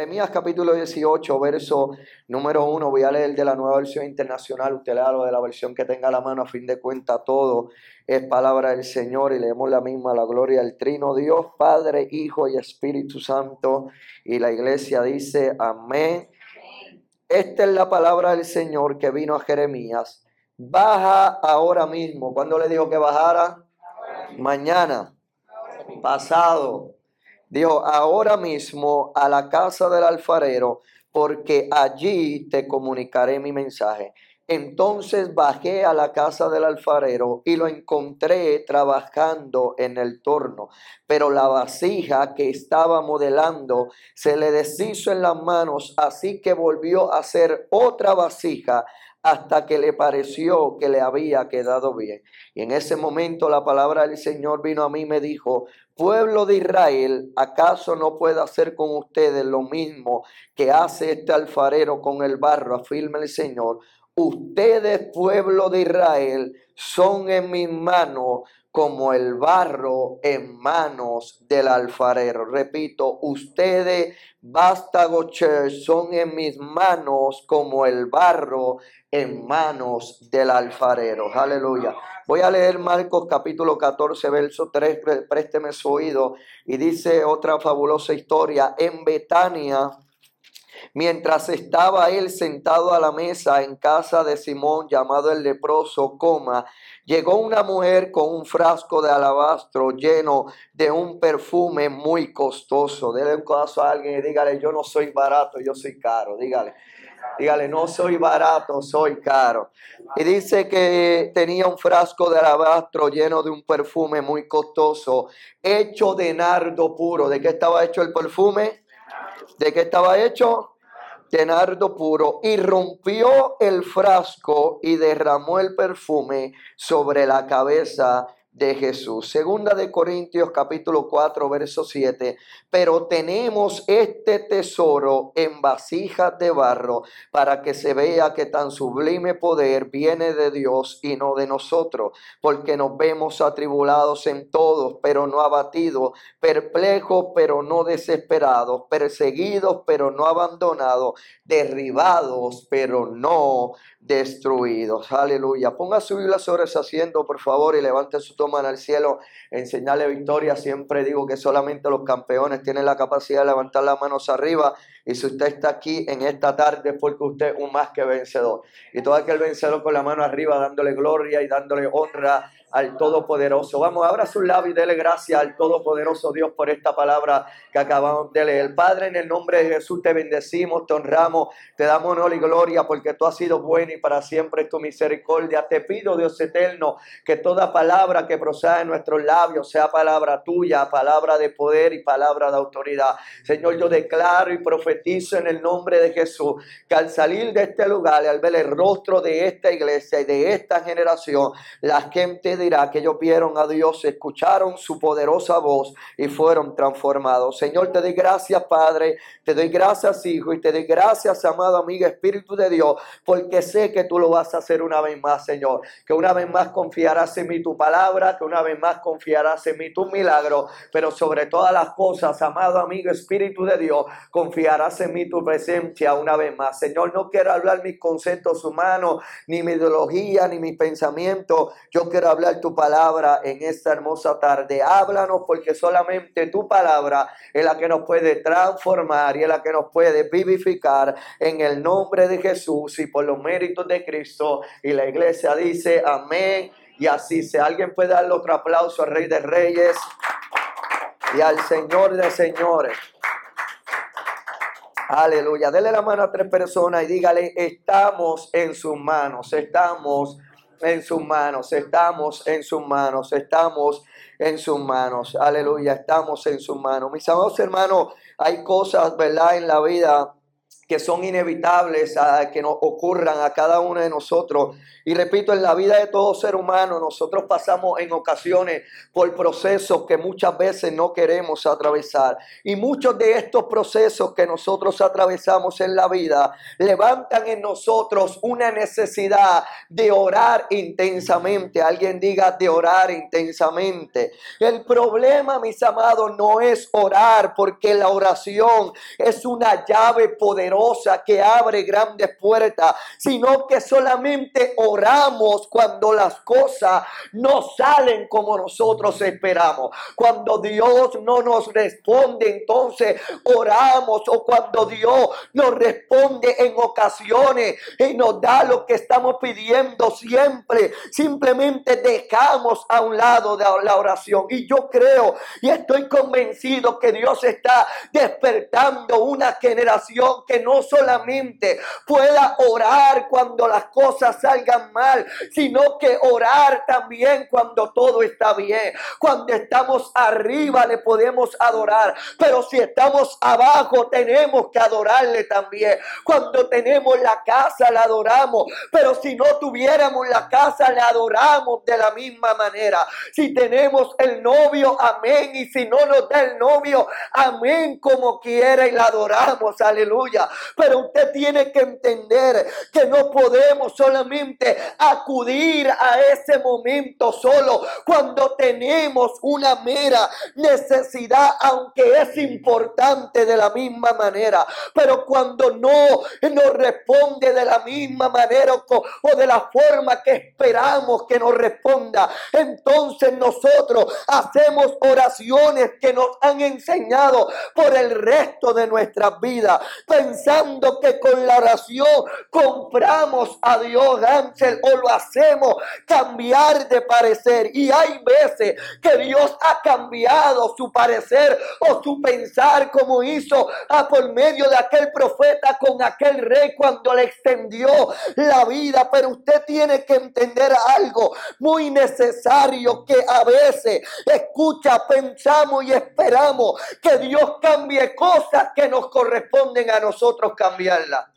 Jeremías capítulo 18, verso número 1, voy a leer de la nueva versión internacional, usted lea lo de la versión que tenga a la mano, a fin de cuenta todo es palabra del Señor y leemos la misma, la gloria del Trino Dios, Padre, Hijo y Espíritu Santo. Y la iglesia dice, amén. Esta es la palabra del Señor que vino a Jeremías. Baja ahora mismo. ¿Cuándo le dijo que bajara? Mañana. Pasado Dijo, ahora mismo a la casa del alfarero, porque allí te comunicaré mi mensaje. Entonces bajé a la casa del alfarero y lo encontré trabajando en el torno, pero la vasija que estaba modelando se le deshizo en las manos, así que volvió a hacer otra vasija hasta que le pareció que le había quedado bien. Y en ese momento la palabra del Señor vino a mí y me dijo, pueblo de Israel, ¿acaso no puede hacer con ustedes lo mismo que hace este alfarero con el barro? Afirma el Señor. Ustedes, pueblo de Israel, son en mis manos como el barro en manos del alfarero. Repito, ustedes, Vástago Church, son en mis manos como el barro en manos del alfarero. Aleluya. Voy a leer Marcos capítulo 14, verso 3, présteme su oído. Y dice otra fabulosa historia. En Betania, mientras estaba él sentado a la mesa en casa de Simón, llamado el leproso, coma, llegó una mujer con un frasco de alabastro lleno de un perfume muy costoso. Dele un codazo a alguien y dígale, yo no soy barato, yo soy caro. Dígale. Dígale, no soy barato, soy caro. Y dice que tenía un frasco de alabastro lleno de un perfume muy costoso, hecho de nardo puro. ¿De qué estaba hecho el perfume? ¿De qué estaba hecho? De nardo puro. Y rompió el frasco y derramó el perfume sobre la cabeza de Jesús. Segunda de Corintios capítulo 4 verso 7. Pero tenemos este tesoro en vasijas de barro para que se vea que tan sublime poder viene de Dios y no de nosotros, porque nos vemos atribulados en todos, pero no abatidos, perplejos, pero no desesperados, perseguidos, pero no abandonados, derribados, pero no destruidos. Aleluya. Ponga su Biblia sobre ese asiento, por favor, y levante su toma al cielo. Enseñarle victoria. Siempre digo que solamente los campeones tienen la capacidad de levantar las manos arriba. Y si usted está aquí en esta tarde es porque usted es un más que vencedor. Y todo aquel vencedor con la mano arriba, dándole gloria y dándole honra al Todopoderoso. Vamos, abra su labio y dele gracias al Todopoderoso Dios por esta palabra que acabamos de leer. Padre, en el nombre de Jesús te bendecimos, te honramos, te damos honor y gloria porque tú has sido bueno y para siempre es tu misericordia. Te pido, Dios eterno, que toda palabra que proceda de nuestros labios sea palabra tuya, palabra de poder y palabra de autoridad. Señor, yo declaro y profetizo en el nombre de Jesús que al salir de este lugar y al ver el rostro de esta iglesia y de esta generación, la gente dirá que ellos vieron a Dios, escucharon su poderosa voz y fueron transformados. Señor, te doy gracias, Padre, te doy gracias, Hijo, y te doy gracias, amado amigo, Espíritu de Dios, porque sé que tú lo vas a hacer una vez más, Señor. Que una vez más confiarás en mí tu palabra, que una vez más confiarás en mí tu milagro, pero sobre todas las cosas, amado amigo, Espíritu de Dios, confiarás en mí tu presencia una vez más. Señor, no quiero hablar mis conceptos humanos, ni mi ideología, ni mis pensamientos. Yo quiero hablar tu palabra en esta hermosa tarde. Háblanos porque solamente tu palabra es la que nos puede transformar y es la que nos puede vivificar en el nombre de Jesús y por los méritos de Cristo. Y la iglesia dice amén y así sea. Alguien puede darle otro aplauso al Rey de Reyes y al Señor de Señores. Aleluya. Dele la mano a tres personas y dígale, estamos en sus manos, estamos en sus manos, estamos en sus manos, estamos en sus manos. Aleluya, estamos en sus manos. Mis amados hermanos, hay cosas, ¿verdad? En la vida que son inevitables que nos ocurran a cada uno de nosotros. Y repito, en la vida de todo ser humano nosotros pasamos en ocasiones por procesos que muchas veces no queremos atravesar. Y muchos de estos procesos que nosotros atravesamos en la vida levantan en nosotros una necesidad de orar intensamente. Alguien diga de orar intensamente. El problema, mis amados, no es orar porque la oración es una llave poderosa que abre grandes puertas, sino que solamente oramos cuando las cosas no salen como nosotros esperamos. Cuando Dios no nos responde, entonces oramos o cuando Dios nos responde en ocasiones y nos da lo que estamos pidiendo siempre, simplemente dejamos a un lado de la oración. Y yo creo y estoy convencido que Dios está despertando una generación que no no solamente pueda orar cuando las cosas salgan mal, sino que orar también cuando todo está bien. Cuando estamos arriba le podemos adorar, pero si estamos abajo tenemos que adorarle también. Cuando tenemos la casa la adoramos, pero si no tuviéramos la casa le adoramos de la misma manera. Si tenemos el novio, amén, y si no nos da el novio, amén, como quiera y la adoramos, aleluya. Pero usted tiene que entender que no podemos solamente acudir a ese momento solo cuando tenemos una mera necesidad, aunque es importante de la misma manera. Pero cuando no nos responde de la misma manera o, de la forma que esperamos que nos responda, entonces nosotros hacemos oraciones que nos han enseñado por el resto de nuestras vidas, pensando que con la oración compramos a Dios, Ángel, o lo hacemos cambiar de parecer. Y hay veces que Dios ha cambiado su parecer o su pensar como hizo a por medio de aquel profeta con aquel rey cuando le extendió la vida. Pero usted tiene que entender algo muy necesario que a veces escucha, pensamos y esperamos que Dios cambie cosas que nos corresponden a nosotros cambiar cambiarla.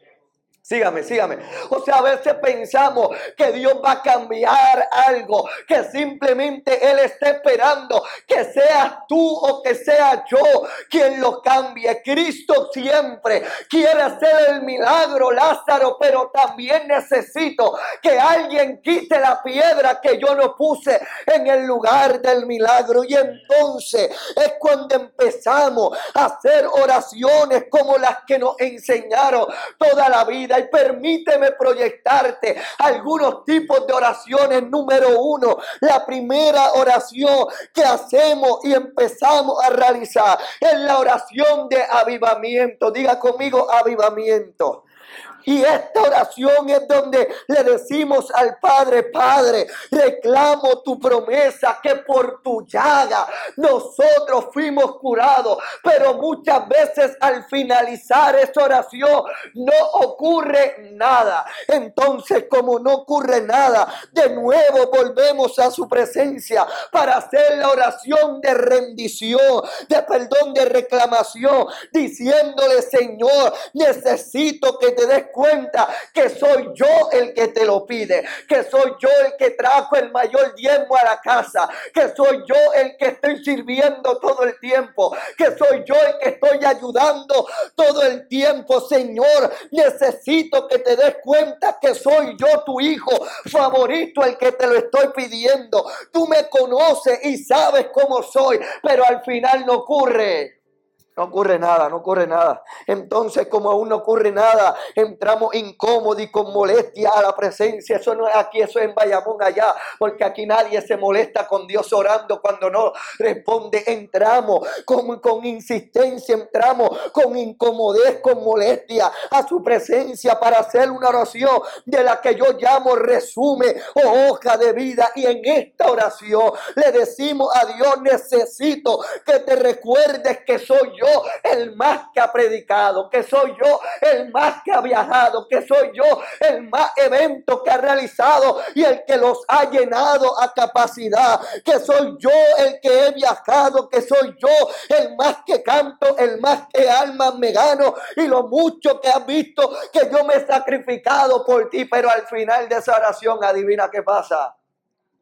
Sígame, sígame. O sea, a veces pensamos que Dios va a cambiar algo, que simplemente Él está esperando que seas tú o que sea yo quien lo cambie. Cristo siempre quiere hacer el milagro, Lázaro, pero también necesito que alguien quite la piedra que yo no puse en el lugar del milagro. Y entonces es cuando empezamos a hacer oraciones como las que nos enseñaron toda la vida y permíteme proyectarte algunos tipos de oraciones. Número uno, la primera oración que hacemos y empezamos a realizar es la oración de avivamiento. Diga conmigo avivamiento. Y esta oración es donde le decimos al Padre, Padre, reclamo tu promesa que por tu llaga nosotros fuimos curados. Pero muchas veces al finalizar esta oración no ocurre nada. Entonces como no ocurre nada, de nuevo volvemos a su presencia para hacer la oración de rendición, de perdón, de reclamación, diciéndole, Señor, necesito que te des cuenta que soy yo el que te lo pide, que soy yo el que trajo el mayor diezmo a la casa, que soy yo el que estoy sirviendo todo el tiempo, que soy yo el que estoy ayudando todo el tiempo, Señor. Necesito que te des cuenta que soy yo tu hijo favorito, el que te lo estoy pidiendo. Tú me conoces y sabes cómo soy, pero al final no ocurre. No ocurre nada, no ocurre nada. Entonces, como aún no ocurre nada, entramos incómodos y con molestia a la presencia. Eso no es aquí, eso es en Bayamón allá, porque aquí nadie se molesta con Dios orando cuando no responde. Entramos con, insistencia, entramos con incomodez, con molestia a su presencia para hacer una oración de la que yo llamo resumen o hoja de vida. Y en esta oración le decimos a Dios, necesito que te recuerdes que soy yo el más que ha predicado, que soy yo el más que ha viajado, que soy yo el más evento que ha realizado y el que los ha llenado a capacidad, que soy yo el que he viajado, que soy yo el más que canto, el más que almas me gano y lo mucho que has visto que yo me he sacrificado por ti, pero al final de esa oración adivina qué pasa.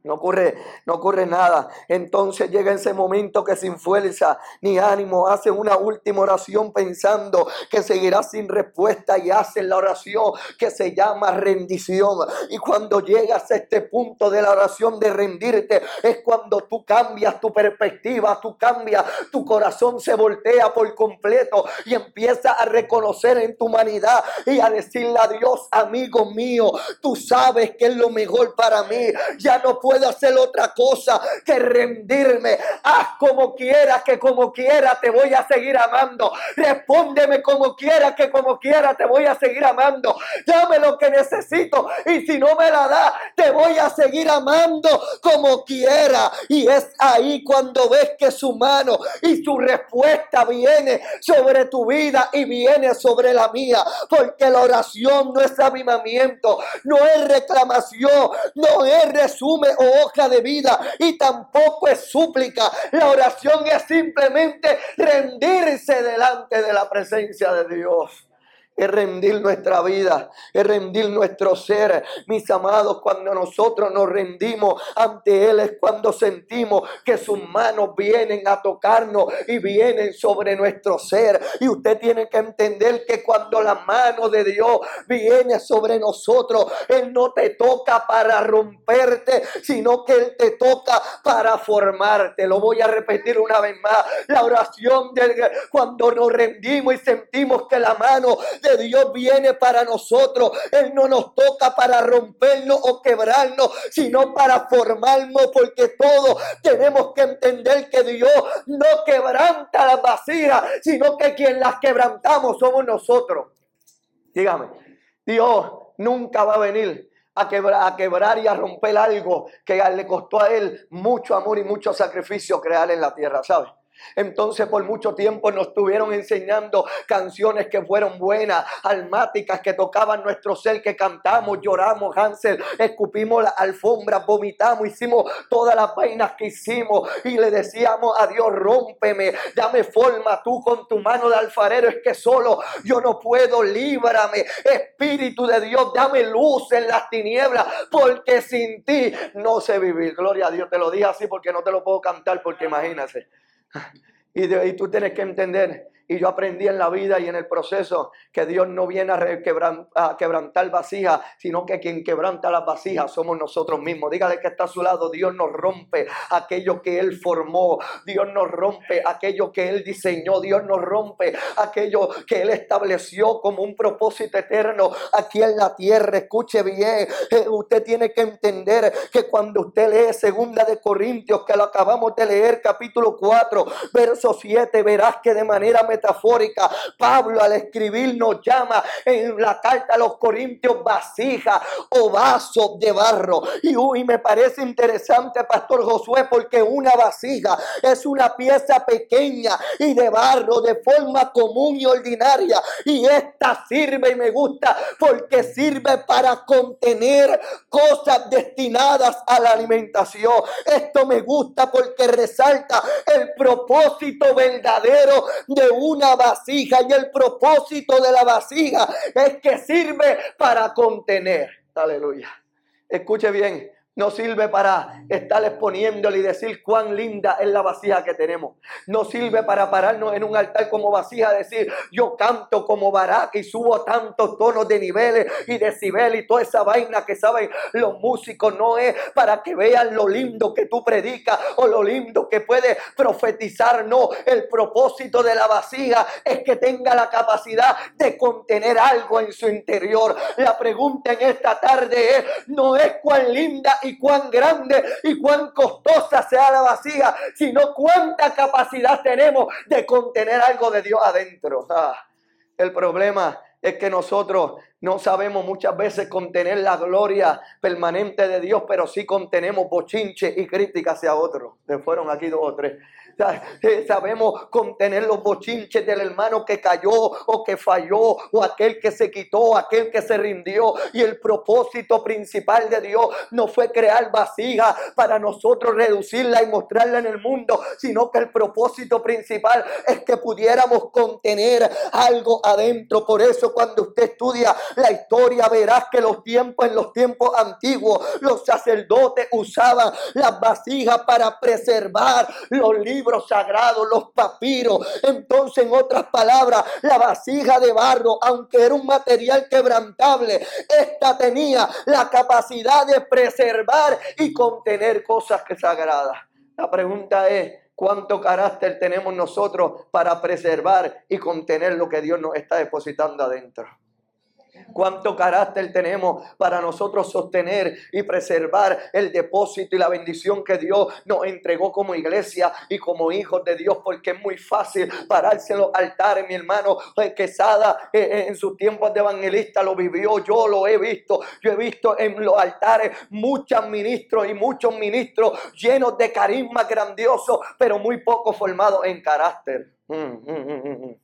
No ocurre, no ocurre nada. Entonces llega ese momento que sin fuerza ni ánimo hace una última oración pensando que seguirá sin respuesta y hace la oración que se llama rendición. Y cuando llegas a este punto de la oración de rendirte es cuando tú cambias tu perspectiva, tú cambias, tu corazón se voltea por completo y empieza a reconocer en tu humanidad y a decirle a Dios, amigo mío, tú sabes que es lo mejor para mí. Ya no puedo puedo hacer otra cosa que rendirme. Haz como quieras, que como quiera te voy a seguir amando. Respóndeme como quiera, que como quiera te voy a seguir amando. Dame lo que necesito y si no me la da, te voy a seguir amando como quiera. Y es ahí cuando ves que su mano y su respuesta viene sobre tu vida y viene sobre la mía. Porque la oración no es avivamiento, no es reclamación, no es resumen hoja de vida y tampoco es súplica. La oración es simplemente rendirse delante de la presencia de Dios es rendir nuestra vida, es rendir nuestro ser. Mis amados, cuando nosotros nos rendimos ante Él es cuando sentimos que sus manos vienen a tocarnos y vienen sobre nuestro ser. Y usted tiene que entender que cuando la mano de Dios viene sobre nosotros, Él no te toca para romperte, sino que Él te toca para formarte. Lo voy a repetir una vez más. La oración de cuando nos rendimos y sentimos que la mano de Dios viene para nosotros. Él no nos toca para rompernos o quebrarnos, sino para formarnos, porque todos tenemos que entender que Dios no quebranta las vasijas, sino que quien las quebrantamos somos nosotros. Dígame, Dios nunca va a venir a quebrar, a quebrar y a romper algo que le costó a él mucho amor y mucho sacrificio crear en la tierra, ¿sabes? Entonces por mucho tiempo nos estuvieron enseñando canciones que fueron buenas, almáticas, que tocaban nuestro ser, que cantamos, lloramos, Hansel, escupimos la alfombra, vomitamos, hicimos todas las vainas que hicimos y le decíamos a Dios, rómpeme, dame forma tú con tu mano de alfarero, es que solo yo no puedo, líbrame, Espíritu de Dios, dame luz en las tinieblas, porque sin ti no sé vivir. Gloria a Dios, te lo dije así porque no te lo puedo cantar, porque imagínate. Y, y tú tienes que entender y yo aprendí en la vida y en el proceso que Dios no viene a, quebrantar vasijas, sino que quien quebranta las vasijas somos nosotros mismos. Dígale que está a su lado, Dios nos rompe aquello que Él formó, Dios nos rompe aquello que Él diseñó, Dios nos rompe aquello que Él estableció como un propósito eterno aquí en la tierra. Escuche bien, eh, usted tiene que entender que cuando usted lee segunda de Corintios, que lo acabamos de leer, capítulo 4, verso 7, verás que de manera metafórica. Pablo al escribir nos llama en la carta a los Corintios vasija o vaso de barro. Y uy, me parece interesante, Pastor Josué, porque una vasija es una pieza pequeña y de barro de forma común y ordinaria. Y esta sirve y me gusta porque sirve para contener cosas destinadas a la alimentación. Esto me gusta porque resalta el propósito verdadero de una vasija y el propósito de la vasija es que sirve para contener. Aleluya. Escuche bien, no sirve para estar exponiéndole y decir cuán linda es la vasija que tenemos. No sirve para pararnos en un altar como vasija, decir yo canto como baraca y subo tantos tonos de niveles y decibeles y toda esa vaina que saben los músicos. No es para que vean lo lindo que tú predicas o lo lindo que puedes profetizar. No, el propósito de la vasija es que tenga la capacidad de contener algo en su interior. La pregunta en esta tarde es, no es cuán linda y cuán grande y cuán costosa sea la vasija, sino cuánta capacidad tenemos de contener algo de Dios adentro. Ah, el problema es que nosotros No sabemos muchas veces contener la gloria permanente de Dios, pero sí contenemos bochinche y crítica hacia otros. Se fueron aquí dos o tres. Eh, sabemos contener los bochinches del hermano que cayó o que falló o aquel que se quitó, aquel que se rindió. Y el propósito principal de Dios no fue crear vasija para nosotros reducirla y mostrarla en el mundo, sino que el propósito principal es que pudiéramos contener algo adentro. Por eso cuando usted estudia la historia verás que los tiempos en los tiempos antiguos los sacerdotes usaban las vasijas para preservar los libros sagrados, los papiros. Entonces, en otras palabras, la vasija de barro, aunque era un material quebrantable, esta tenía la capacidad de preservar y contener cosas que sagradas. La pregunta es, ¿cuánto carácter tenemos nosotros para preservar y contener lo que Dios nos está depositando adentro? Cuánto carácter tenemos para nosotros sostener y preservar el depósito y la bendición que Dios nos entregó como iglesia y como hijos de Dios, porque es muy fácil pararse en los altares, mi hermano. Quesada eh, eh, en sus tiempos de evangelista lo vivió, yo lo he visto, yo he visto en los altares muchos ministros y muchos ministros llenos de carisma grandioso, pero muy poco formados en carácter. Mm, mm, mm,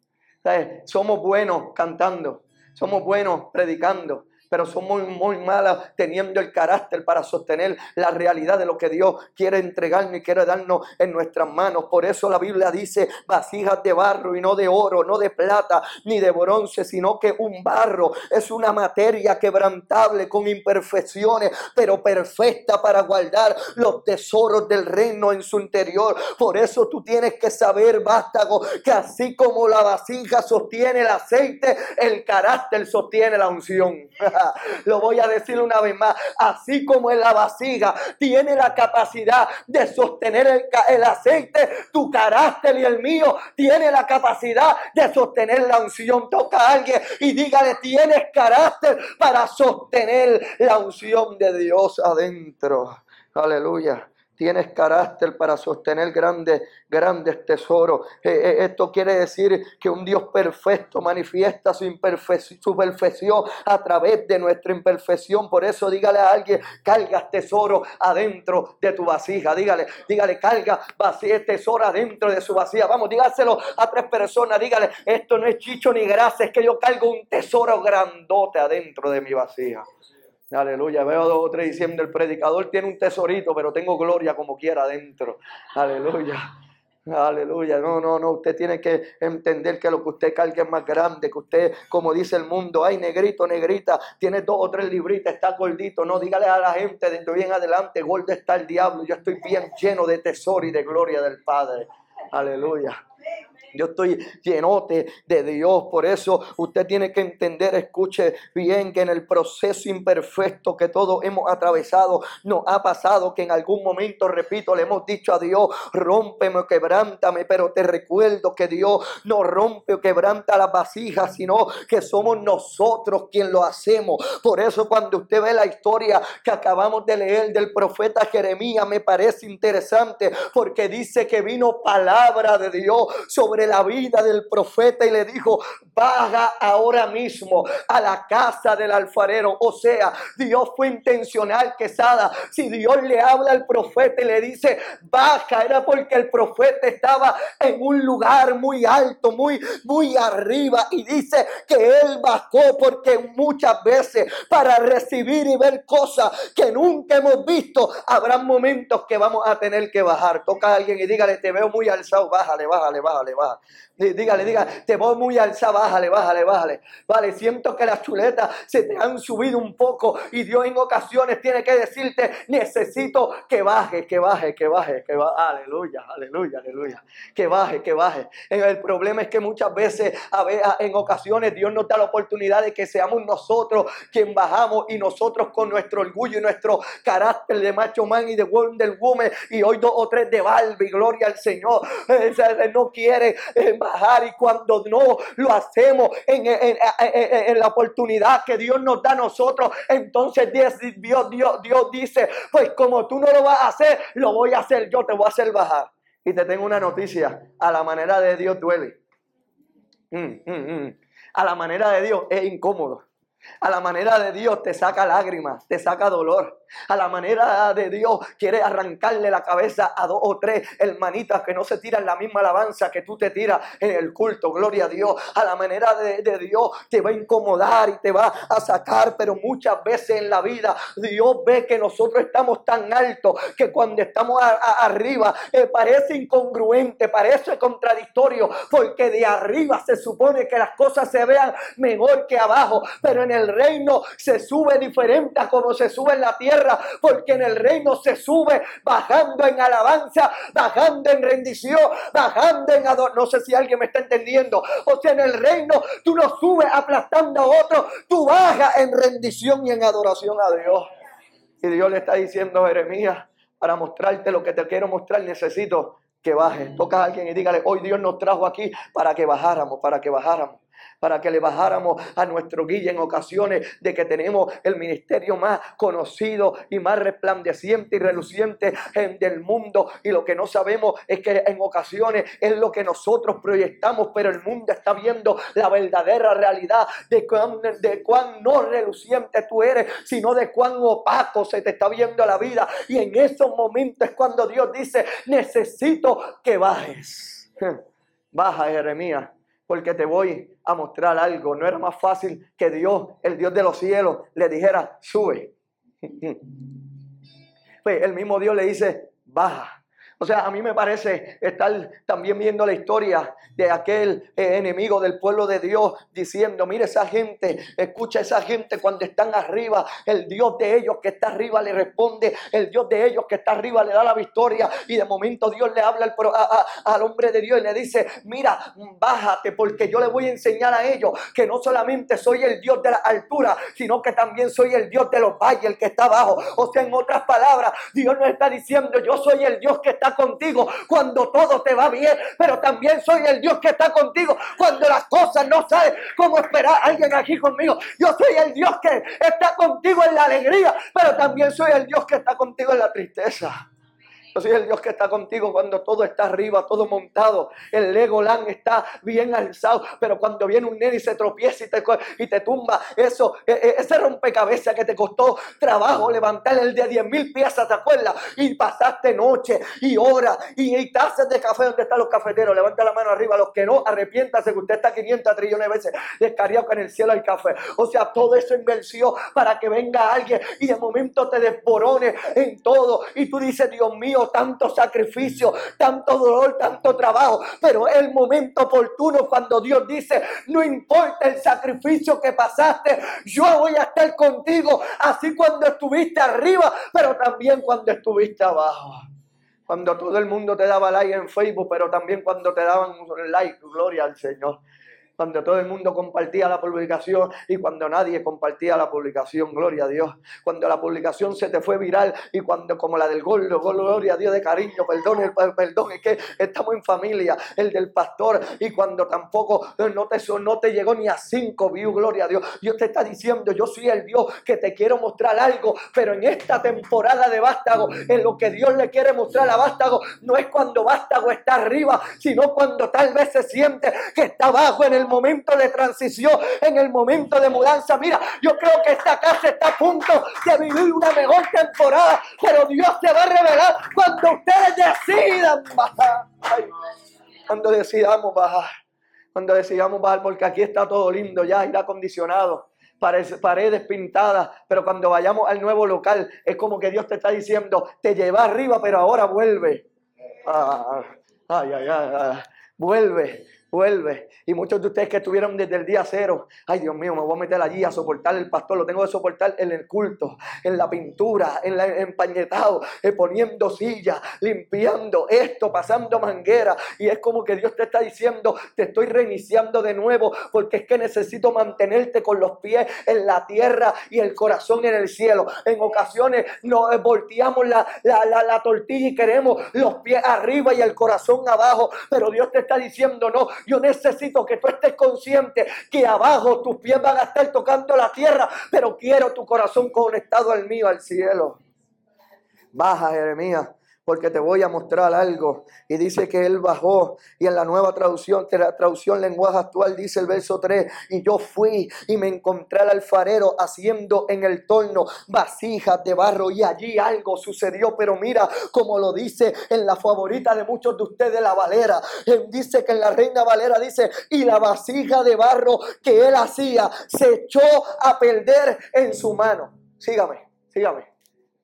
somos buenos cantando somos buenos predicando, pero somos muy, muy malas teniendo el carácter para sostener la realidad de lo que Dios quiere entregarnos y quiere darnos en nuestras manos. Por eso la Biblia dice vasijas de barro y no de oro, no de plata ni de bronce, sino que un barro es una materia quebrantable con imperfecciones, pero perfecta para guardar los tesoros del reino en su interior. Por eso tú tienes que saber, vástago, que así como la vasija sostiene el aceite, el carácter sostiene la unción. Lo voy a decir una vez más. Así como en la vasija tiene la capacidad de sostener el, el aceite, tu carácter y el mío tiene la capacidad de sostener la unción. Toca a alguien y dígale, tienes carácter para sostener la unción de Dios adentro. Aleluya tienes carácter para sostener grandes, grandes tesoros. Eh, eh, esto quiere decir que un Dios perfecto manifiesta su, su, perfección a través de nuestra imperfección. Por eso dígale a alguien, cargas tesoro adentro de tu vasija. Dígale, dígale, carga vacía, tesoro adentro de su vasija. Vamos, dígaselo a tres personas. Dígale, esto no es chicho ni grasa, es que yo cargo un tesoro grandote adentro de mi vasija. Aleluya. Veo dos o tres diciendo, el predicador tiene un tesorito, pero tengo gloria como quiera adentro. Aleluya. Aleluya. No, no, no. Usted tiene que entender que lo que usted carga es más grande. Que usted, como dice el mundo, ay, negrito, negrita, tiene dos o tres libritas, está gordito. No, dígale a la gente de hoy en adelante, gordo está el diablo. Yo estoy bien lleno de tesoro y de gloria del Padre. Aleluya. Yo estoy llenote de Dios. Por eso usted tiene que entender, escuche bien, que en el proceso imperfecto que todos hemos atravesado, nos ha pasado que en algún momento, repito, le hemos dicho a Dios, rómpeme o quebrántame, pero te recuerdo que Dios no rompe o quebranta las vasijas, sino que somos nosotros quien lo hacemos. Por eso cuando usted ve la historia que acabamos de leer del profeta Jeremías, me parece interesante porque dice que vino palabra de Dios sobre la vida del profeta y le dijo, baja ahora mismo a la casa del alfarero. O sea, Dios fue intencional, quesada. Si Dios le habla al profeta y le dice, baja, era porque el profeta estaba en un lugar muy alto, muy, muy arriba. Y dice que él bajó porque muchas veces para recibir y ver cosas que nunca hemos visto, habrá momentos que vamos a tener que bajar. Toca a alguien y dígale, te veo muy alzado, bájale, bájale, bájale, bájale. ha. Dígale, dígale, te voy muy alza, bájale, bájale, bájale. Vale, siento que las chuletas se te han subido un poco y Dios en ocasiones tiene que decirte, necesito que baje, que baje, que baje, que baje. Aleluya, aleluya, aleluya. Que baje, que baje. El problema es que muchas veces, a ver, en ocasiones, Dios nos da la oportunidad de que seamos nosotros quien bajamos y nosotros con nuestro orgullo y nuestro carácter de macho man y de Wonder Woman y hoy dos o tres de Barbie, gloria al Señor. No quiere y cuando no lo hacemos en, en, la oportunidad que Dios nos da a nosotros, entonces Dios, Dios, Dios dice, pues como tú no lo vas a hacer, lo voy a hacer yo, te voy a hacer bajar. Y te tengo una noticia, a la manera de Dios duele. Mm, mm, mm. A la manera de Dios es incómodo. A la manera de Dios te saca lágrimas, te saca dolor. A la manera de Dios quiere arrancarle la cabeza a dos o tres hermanitas que no se tiran la misma alabanza que tú te tiras en el culto. Gloria a Dios. A la manera de, Dios te va a incomodar y te va a sacar. Pero muchas veces en la vida Dios ve que nosotros estamos tan altos que cuando estamos arriba eh, parece incongruente, parece contradictorio. Porque de arriba se supone que las cosas se vean mejor que abajo. Pero en el reino se sube diferente a como se sube en la tierra porque en el reino se sube bajando en alabanza, bajando en rendición, bajando en adoración. No sé si alguien me está entendiendo. O sea, en el reino tú no subes aplastando a otro, tú bajas en rendición y en adoración a Dios. Y Dios le está diciendo a Jeremías, para mostrarte lo que te quiero mostrar, necesito que bajes. Toca a alguien y dígale, hoy Dios nos trajo aquí para que bajáramos, para que bajáramos para que le bajáramos a nuestro guía en ocasiones de que tenemos el ministerio más conocido y más resplandeciente y reluciente del mundo. Y lo que no sabemos es que en ocasiones es lo que nosotros proyectamos, pero el mundo está viendo la verdadera realidad de cuán, de cuán no reluciente tú eres, sino de cuán opaco se te está viendo la vida. Y en esos momentos es cuando Dios dice, necesito que bajes. Baja, Jeremías porque te voy a mostrar algo. No era más fácil que Dios, el Dios de los cielos, le dijera, sube. Pues el mismo Dios le dice, baja. O sea, a mí me parece estar también viendo la historia de aquel eh, enemigo del pueblo de Dios diciendo, mire esa gente, escucha esa gente cuando están arriba, el Dios de ellos que está arriba le responde, el Dios de ellos que está arriba le da la victoria y de momento Dios le habla al, hombre de Dios y le dice, mira, bájate porque yo le voy a enseñar a ellos que no solamente soy el Dios de la altura, sino que también soy el Dios de los valles, el que está abajo. O sea, en otras palabras, Dios nos está diciendo, yo soy el Dios que está contigo cuando todo te va bien, pero también soy el Dios que está contigo cuando las cosas no saben cómo esperar. Alguien aquí conmigo, yo soy el Dios que está contigo en la alegría, pero también soy el Dios que está contigo en la tristeza. Yo soy el Dios que está contigo cuando todo está arriba, todo montado. El Legoland está bien alzado. Pero cuando viene un nene y se tropieza y te, y te tumba, eso, e, e, ese rompecabezas que te costó trabajo levantar el de 10 mil piezas, ¿te acuerdas? Y pasaste noche y horas y, tazas de café. ¿Dónde están los cafeteros? Levanta la mano arriba. Los que no, arrepiéntase que usted está 500 trillones de veces descarriado en el cielo hay café. O sea, todo eso invenció para que venga alguien y de momento te desborone en todo. Y tú dices, Dios mío, tanto sacrificio, tanto dolor, tanto trabajo, pero el momento oportuno cuando Dios dice, no importa el sacrificio que pasaste, yo voy a estar contigo, así cuando estuviste arriba, pero también cuando estuviste abajo. Cuando todo el mundo te daba like en Facebook, pero también cuando te daban like, gloria al Señor cuando todo el mundo compartía la publicación y cuando nadie compartía la publicación, gloria a Dios. Cuando la publicación se te fue viral y cuando como la del gol, gloria a Dios de cariño, perdón, perdón, es que estamos en familia, el del pastor y cuando tampoco no te, te llegó ni a cinco views, gloria a Dios. Dios te está diciendo, yo soy el Dios que te quiero mostrar algo, pero en esta temporada de Vástago, en lo que Dios le quiere mostrar a Vástago, no es cuando Vástago está arriba, sino cuando tal vez se siente que está abajo en el momento de transición, en el momento de mudanza. Mira, yo creo que esta casa está a punto de vivir una mejor temporada, pero Dios se va a revelar cuando ustedes decidan bajar. cuando decidamos bajar. Cuando decidamos bajar, porque aquí está todo lindo ya, irá acondicionado paredes pintadas, pero cuando vayamos al nuevo local es como que Dios te está diciendo, te lleva arriba, pero ahora vuelve. Ah, ay, ay, ay, vuelve vuelve. Y muchos de ustedes que estuvieron desde el día cero, ay Dios mío, me voy a meter allí a soportar el pastor, lo tengo que soportar en el culto, en la pintura, en el empañetado, eh, poniendo sillas, limpiando esto, pasando manguera. Y es como que Dios te está diciendo, te estoy reiniciando de nuevo, porque es que necesito mantenerte con los pies en la tierra y el corazón en el cielo. En ocasiones nos volteamos la, la, la, la tortilla y queremos los pies arriba y el corazón abajo, pero Dios te está diciendo, no, yo necesito que tú estés consciente que abajo tus pies van a estar tocando la tierra, pero quiero tu corazón conectado al mío, al cielo. Baja, Jeremías, porque te voy a mostrar algo. Y dice que él bajó. Y en la nueva traducción, la traducción lenguaje actual, dice el verso 3, y yo fui y me encontré al alfarero haciendo en el torno vasijas de barro y allí algo sucedió. Pero mira como lo dice en la favorita de muchos de ustedes, la Valera. Él dice que en la Reina Valera dice, y la vasija de barro que él hacía se echó a perder en su mano. Sígame, sígame.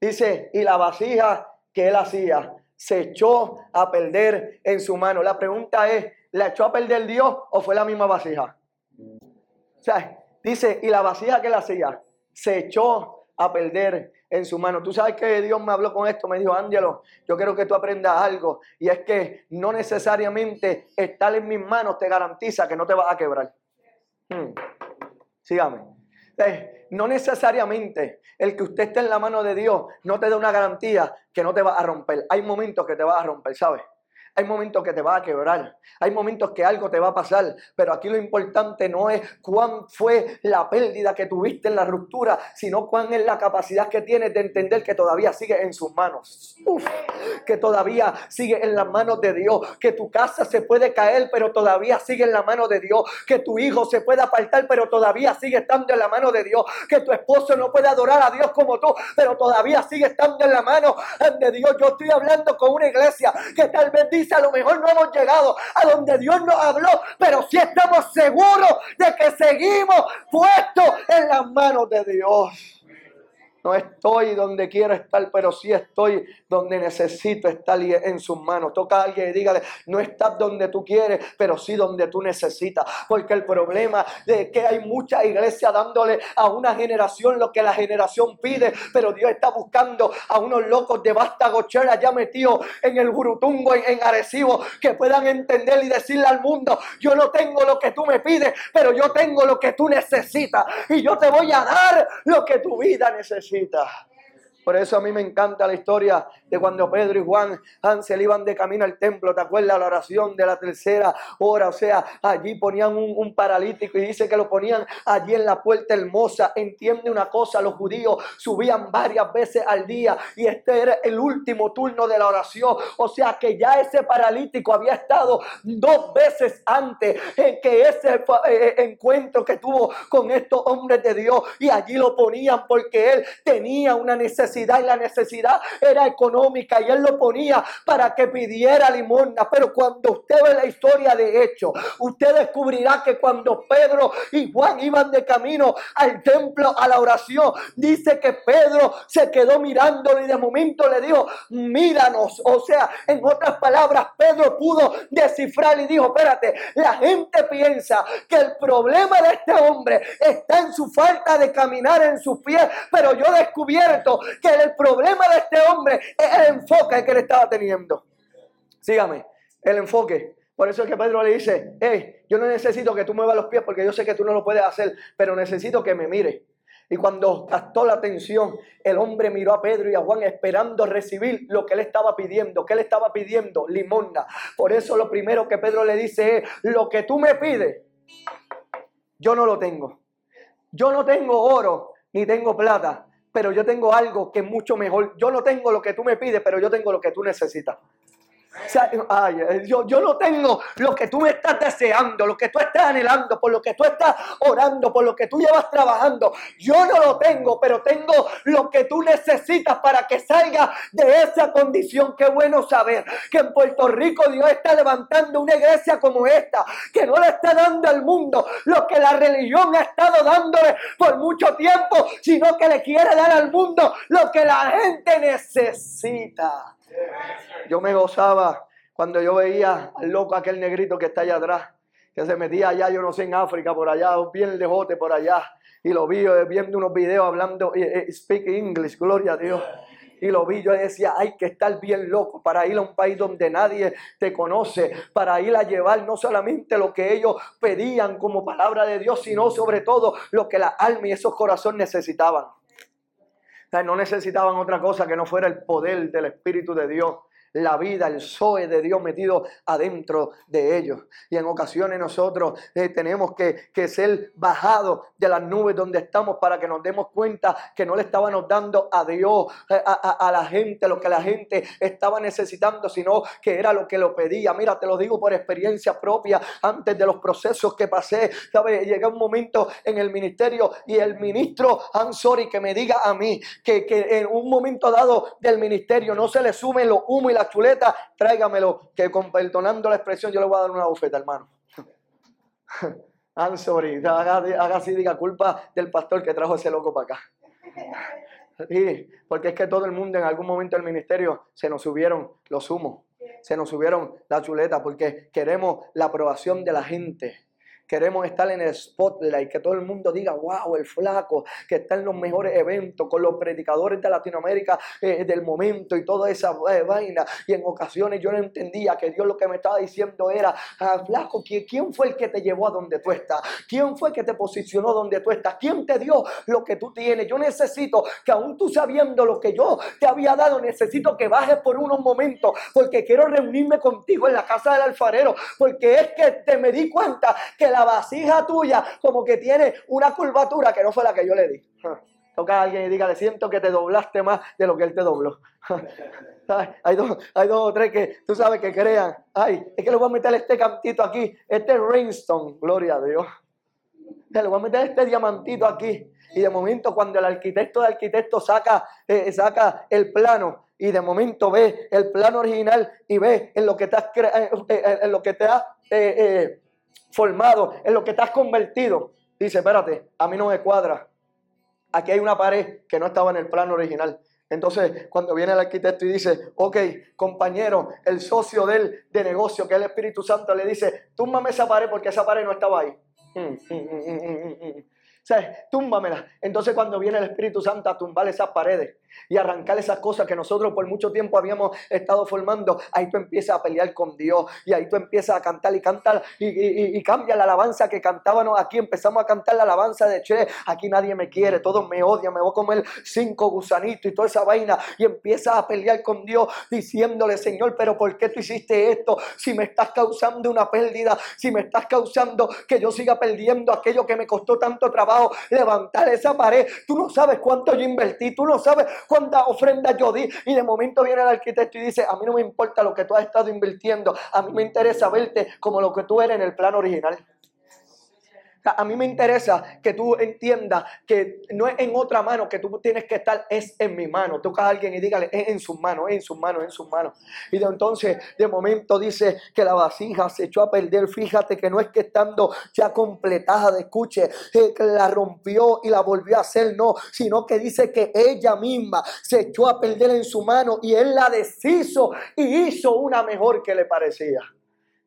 Dice, y la vasija que él hacía se echó a perder en su mano. La pregunta es, ¿la echó a perder Dios o fue la misma vasija? O sea, dice, y la vasija que él hacía se echó a perder en su mano. Tú sabes que Dios me habló con esto, me dijo, Ángelo, yo quiero que tú aprendas algo. Y es que no necesariamente estar en mis manos te garantiza que no te vas a quebrar. Hmm. Sígame no necesariamente el que usted esté en la mano de Dios no te da una garantía que no te va a romper. Hay momentos que te va a romper, ¿sabes? Hay momentos que te va a quebrar. Hay momentos que algo te va a pasar. Pero aquí lo importante no es cuán fue la pérdida que tuviste en la ruptura, sino cuán es la capacidad que tienes de entender que todavía sigue en sus manos. que todavía sigue en las manos de Dios. Que tu casa se puede caer, pero todavía sigue en la mano de Dios. Que tu hijo se puede apartar, pero todavía sigue estando en la mano de Dios. Que tu esposo no puede adorar a Dios como tú, pero todavía sigue estando en la mano de Dios. Yo estoy hablando con una iglesia que tal vez dice a lo mejor no hemos llegado a donde Dios nos habló, pero sí estamos seguros de que seguimos puestos en las manos de Dios. No estoy donde quiero estar, pero sí estoy donde necesito estar en sus manos. Toca a alguien y dígale, no estás donde tú quieres, pero sí donde tú necesitas. Porque el problema de que hay mucha iglesia dándole a una generación lo que la generación pide, pero Dios está buscando a unos locos de basta gochera ya metidos en el Gurutungo, en, en Arecibo, que puedan entender y decirle al mundo, yo no tengo lo que tú me pides, pero yo tengo lo que tú necesitas. Y yo te voy a dar lo que tu vida necesita. perfeita. Por eso a mí me encanta la historia de cuando Pedro y Juan Hansel iban de camino al templo. ¿Te acuerdas la oración de la tercera hora? O sea, allí ponían un, paralítico y dice que lo ponían allí en la puerta hermosa. Entiende una cosa, los judíos subían varias veces al día y este era el último turno de la oración. O sea que ya ese paralítico había estado dos veces antes en que ese eh, eh, encuentro que tuvo con estos hombres de Dios y allí lo ponían porque él tenía una necesidad y la necesidad era económica y él lo ponía para que pidiera limosna. Pero cuando usted ve la historia de hecho, usted descubrirá que cuando Pedro y Juan iban de camino al templo a la oración, dice que Pedro se quedó mirándolo y de momento le dijo, míranos. O sea, en otras palabras, Pedro pudo descifrar y dijo, espérate, la gente piensa que el problema de este hombre está en su falta de caminar en sus pies, pero yo he descubierto que el problema de este hombre es el enfoque que él estaba teniendo. Sígame, el enfoque. Por eso es que Pedro le dice, hey, yo no necesito que tú muevas los pies porque yo sé que tú no lo puedes hacer, pero necesito que me mire. Y cuando captó la atención, el hombre miró a Pedro y a Juan esperando recibir lo que él estaba pidiendo. ¿Qué le estaba pidiendo? Limosna. Por eso lo primero que Pedro le dice es, lo que tú me pides, yo no lo tengo. Yo no tengo oro ni tengo plata, pero yo tengo algo que es mucho mejor. Yo no tengo lo que tú me pides, pero yo tengo lo que tú necesitas. Ay, yo, yo no tengo lo que tú me estás deseando, lo que tú estás anhelando, por lo que tú estás orando, por lo que tú llevas trabajando. Yo no lo tengo, pero tengo lo que tú necesitas para que salga de esa condición. Qué bueno saber que en Puerto Rico Dios está levantando una iglesia como esta, que no le está dando al mundo lo que la religión ha estado dándole por mucho tiempo, sino que le quiere dar al mundo lo que la gente necesita. Yo me gozaba cuando yo veía al loco aquel negrito que está allá atrás, que se metía allá, yo no sé, en África, por allá, bien lejote por allá, y lo vi eh, viendo unos videos hablando, eh, eh, speak English, gloria a Dios. Y lo vi, yo decía, hay que estar bien loco para ir a un país donde nadie te conoce, para ir a llevar no solamente lo que ellos pedían como palabra de Dios, sino sobre todo lo que la alma y esos corazones necesitaban no necesitaban otra cosa que no fuera el poder del Espíritu de Dios la vida, el Zoe de Dios metido adentro de ellos. Y en ocasiones nosotros eh, tenemos que, ser bajados de las nubes donde estamos para que nos demos cuenta que no le estábamos dando a Dios, eh, a, la gente, lo que la gente estaba necesitando, sino que era lo que lo pedía. Mira, te lo digo por experiencia propia, antes de los procesos que pasé, ¿sabes? Llega un momento en el ministerio y el ministro Ansori que me diga a mí que, que en un momento dado del ministerio no se le sumen los humos y la chuleta, tráigamelo, que con perdonando la expresión yo le voy a dar una bofeta, hermano. I'm sorry, haga, así, diga culpa del pastor que trajo ese loco para acá. Sí, porque es que todo el mundo en algún momento del ministerio se nos subieron los humos, se nos subieron la chuleta, porque queremos la aprobación de la gente. Queremos estar en el spotlight, que todo el mundo diga, wow, el flaco, que está en los mejores eventos con los predicadores de Latinoamérica eh, del momento y toda esa eh, vaina. Y en ocasiones yo no entendía que Dios lo que me estaba diciendo era, ah, flaco, ¿quién fue el que te llevó a donde tú estás? ¿Quién fue el que te posicionó donde tú estás? ¿Quién te dio lo que tú tienes? Yo necesito que aún tú sabiendo lo que yo te había dado, necesito que bajes por unos momentos, porque quiero reunirme contigo en la casa del alfarero, porque es que te me di cuenta que la vasija tuya como que tiene una curvatura que no fue la que yo le di. Toca a alguien y diga, le siento que te doblaste más de lo que él te dobló. hay, dos, hay dos o tres que tú sabes que crean. Ay, es que le voy a meter este cantito aquí, este Rainstone, gloria a Dios. Le voy a meter este diamantito aquí. Y de momento cuando el arquitecto de arquitecto saca, eh, saca el plano y de momento ve el plano original y ve en lo que te has, eh, eh, en lo que te has formado, en lo que estás convertido, dice, espérate, a mí no me cuadra. Aquí hay una pared que no estaba en el plano original. Entonces, cuando viene el arquitecto y dice, ok, compañero, el socio del, de negocio, que es el Espíritu Santo, le dice, túmbame esa pared porque esa pared no estaba ahí. Mm, mm, mm, ¿Sabes? Túmbamela. Entonces cuando viene el Espíritu Santo a tumbar esas paredes y arrancar esas cosas que nosotros por mucho tiempo habíamos estado formando, ahí tú empiezas a pelear con Dios y ahí tú empiezas a cantar y cantar y, cambia la alabanza que cantábamos aquí. Empezamos a cantar la alabanza de Che, aquí nadie me quiere, todos me odian, me voy a comer cinco gusanitos y toda esa vaina y empiezas a pelear con Dios diciéndole, Señor, pero ¿por qué tú hiciste esto? Si me estás causando una pérdida, si me estás causando que yo siga perdiendo aquello que me costó tanto levantar esa pared. Tú no sabes cuánto yo invertí, tú no sabes cuántas ofrendas yo di. Y de momento viene el arquitecto y dice, a mí no me importa lo que tú has estado invirtiendo, a mí me interesa verte como lo que tú eres en el plan original. A mí me interesa que tú entiendas que no es en otra mano que tú tienes que estar, es en mi mano. Toca a alguien y dígale, es en sus manos, es en sus manos, es en sus manos. Y de entonces, de momento dice que la vasija se echó a perder. Fíjate que no es que estando ya completada de escuche, eh, que la rompió y la volvió a hacer, no, sino que dice que ella misma se echó a perder en su mano y él la deshizo y hizo una mejor que le parecía.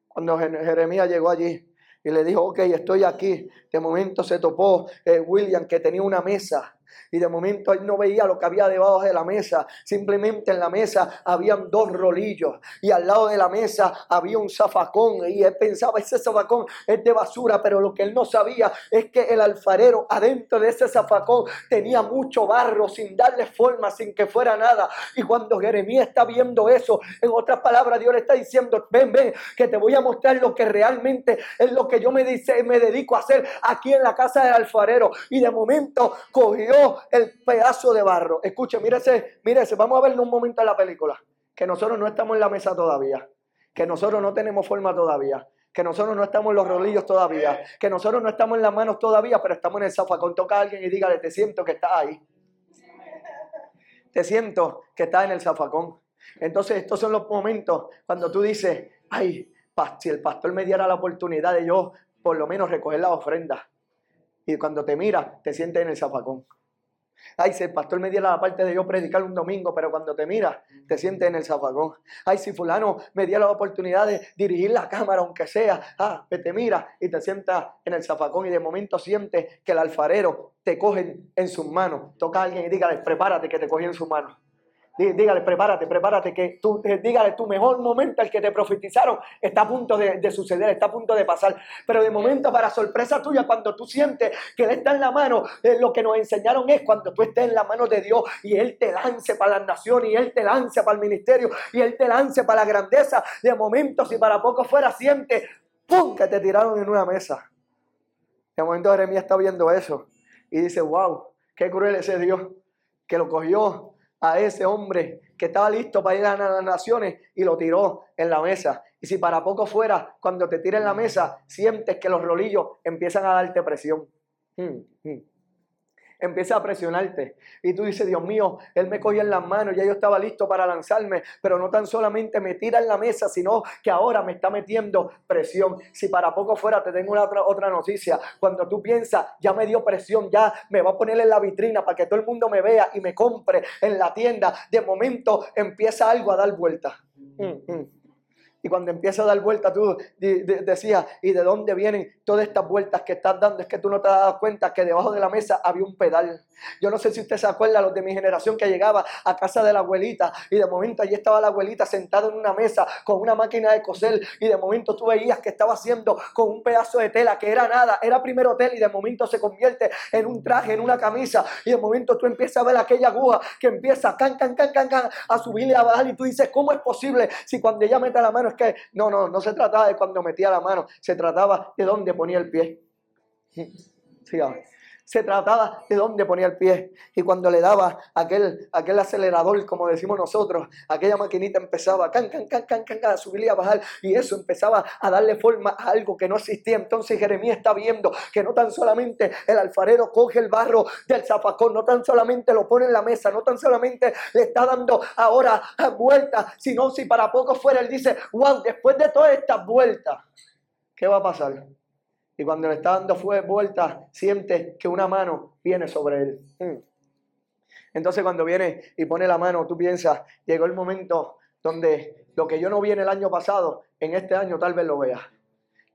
Cuando Jeremías llegó allí, y le dijo, ok, estoy aquí. De momento se topó eh, William que tenía una mesa y de momento él no veía lo que había debajo de la mesa. Simplemente en la mesa habían dos rolillos y al lado de la mesa había un zafacón y él pensaba, ese zafacón es de basura, pero lo que él no sabía es que el alfarero adentro de ese zafacón tenía mucho barro sin darle forma, sin que fuera nada. Y cuando Jeremías está viendo eso, en otras palabras, Dios le está diciendo, ven, ven, que te voy a mostrar lo que realmente es lo que yo me, dice, me dedico a hacer aquí en la casa del alfarero. Y de momento cogió el pedazo de barro. Escuche, mírese, mírese, vamos a ver en un momento en la película. Que nosotros no estamos en la mesa todavía. Que nosotros no tenemos forma todavía. Que nosotros no estamos en los rolillos todavía. Que nosotros no estamos en las manos todavía, pero estamos en el zafacón. Toca a alguien y dígale, te siento que está ahí. Te siento que está en el zafacón. Entonces, estos son los momentos cuando tú dices, ay, si el pastor me diera la oportunidad de yo por lo menos recoger la ofrenda. Y cuando te mira, te sientes en el zafacón. Ay, si el pastor me diera la parte de yo predicar un domingo, pero cuando te mira, te sientes en el zafacón. Ay, si fulano me diera la oportunidad de dirigir la cámara, aunque sea, ah, te mira y te sientas en el zafacón y de momento sientes que el alfarero te coge en sus manos. Toca a alguien y dígale, prepárate que te coge en su mano. Dígale, prepárate, prepárate, que tú, eh, dígale, tu mejor momento, el que te profetizaron, está a punto de, suceder, está a punto de pasar. Pero de momento, para sorpresa tuya, cuando tú sientes que Él está en la mano, eh, lo que nos enseñaron es cuando tú estés en la mano de Dios y Él te lance para las naciones, y Él te lance para el ministerio, y Él te lance para la grandeza. De momento, si para poco fuera, siente, ¡pum!, que te tiraron en una mesa. De momento, Jeremías está viendo eso y dice, wow, qué cruel ese Dios que lo cogió a ese hombre que estaba listo para ir a las naciones y lo tiró en la mesa. Y si para poco fuera, cuando te tira en la mesa, sientes que los rolillos empiezan a darte presión. Hmm, hmm empieza a presionarte. Y tú dices, Dios mío, Él me cogió en las manos, ya yo estaba listo para lanzarme, pero no tan solamente me tira en la mesa, sino que ahora me está metiendo presión. Si para poco fuera, te tengo una otra, otra noticia. Cuando tú piensas, ya me dio presión, ya me va a poner en la vitrina para que todo el mundo me vea y me compre en la tienda, de momento empieza algo a dar vuelta. Mm, mm. Y cuando empieza a dar vueltas, tú decías, ¿y de dónde vienen todas estas vueltas que estás dando? Es que tú no te has dado cuenta que debajo de la mesa había un pedal. Yo no sé si usted se acuerda, los de mi generación que llegaba a casa de la abuelita y de momento allí estaba la abuelita sentada en una mesa con una máquina de coser y de momento tú veías que estaba haciendo con un pedazo de tela que era nada, era primero tela y de momento se convierte en un traje, en una camisa y de momento tú empiezas a ver aquella aguja que empieza can, can, can, can, can, a subir y a bajar y tú dices, ¿cómo es posible si cuando ella mete la mano que no, no, no se trataba de cuando metía la mano, se trataba de dónde ponía el pie. Se trataba de dónde ponía el pie. Y cuando le daba aquel, aquel acelerador, como decimos nosotros, aquella maquinita empezaba can, can, can, can, can, a subir y a bajar. Y eso empezaba a darle forma a algo que no existía. Entonces Jeremías está viendo que no tan solamente el alfarero coge el barro del zafacón, no tan solamente lo pone en la mesa, no tan solamente le está dando ahora vueltas, sino si para poco fuera, él dice, wow, después de todas estas vueltas, ¿qué va a pasar? Y cuando le está dando vuelta, siente que una mano viene sobre él. Mm. Entonces cuando viene y pone la mano, tú piensas, llegó el momento donde lo que yo no vi en el año pasado, en este año tal vez lo vea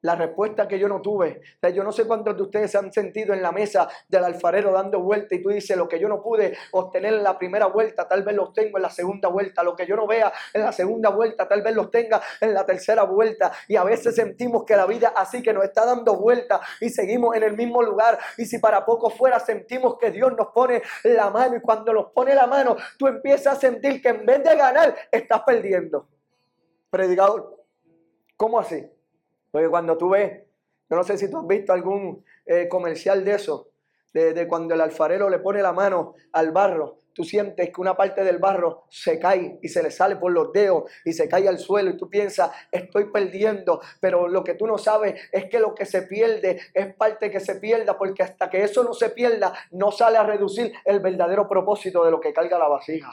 la respuesta que yo no tuve. yo no sé cuántos de ustedes se han sentido en la mesa del alfarero dando vuelta y tú dices, lo que yo no pude obtener en la primera vuelta, tal vez los tengo en la segunda vuelta. Lo que yo no vea en la segunda vuelta, tal vez los tenga en la tercera vuelta. Y a veces sentimos que la vida así que nos está dando vuelta y seguimos en el mismo lugar. Y si para poco fuera sentimos que Dios nos pone la mano y cuando nos pone la mano, tú empiezas a sentir que en vez de ganar, estás perdiendo. Predicador, ¿cómo así? Porque cuando tú ves, yo no sé si tú has visto algún eh, comercial de eso, de, cuando el alfarero le pone la mano al barro, tú sientes que una parte del barro se cae y se le sale por los dedos y se cae al suelo y tú piensas, estoy perdiendo, pero lo que tú no sabes es que lo que se pierde es parte que se pierda, porque hasta que eso no se pierda, no sale a reducir el verdadero propósito de lo que carga la vasija.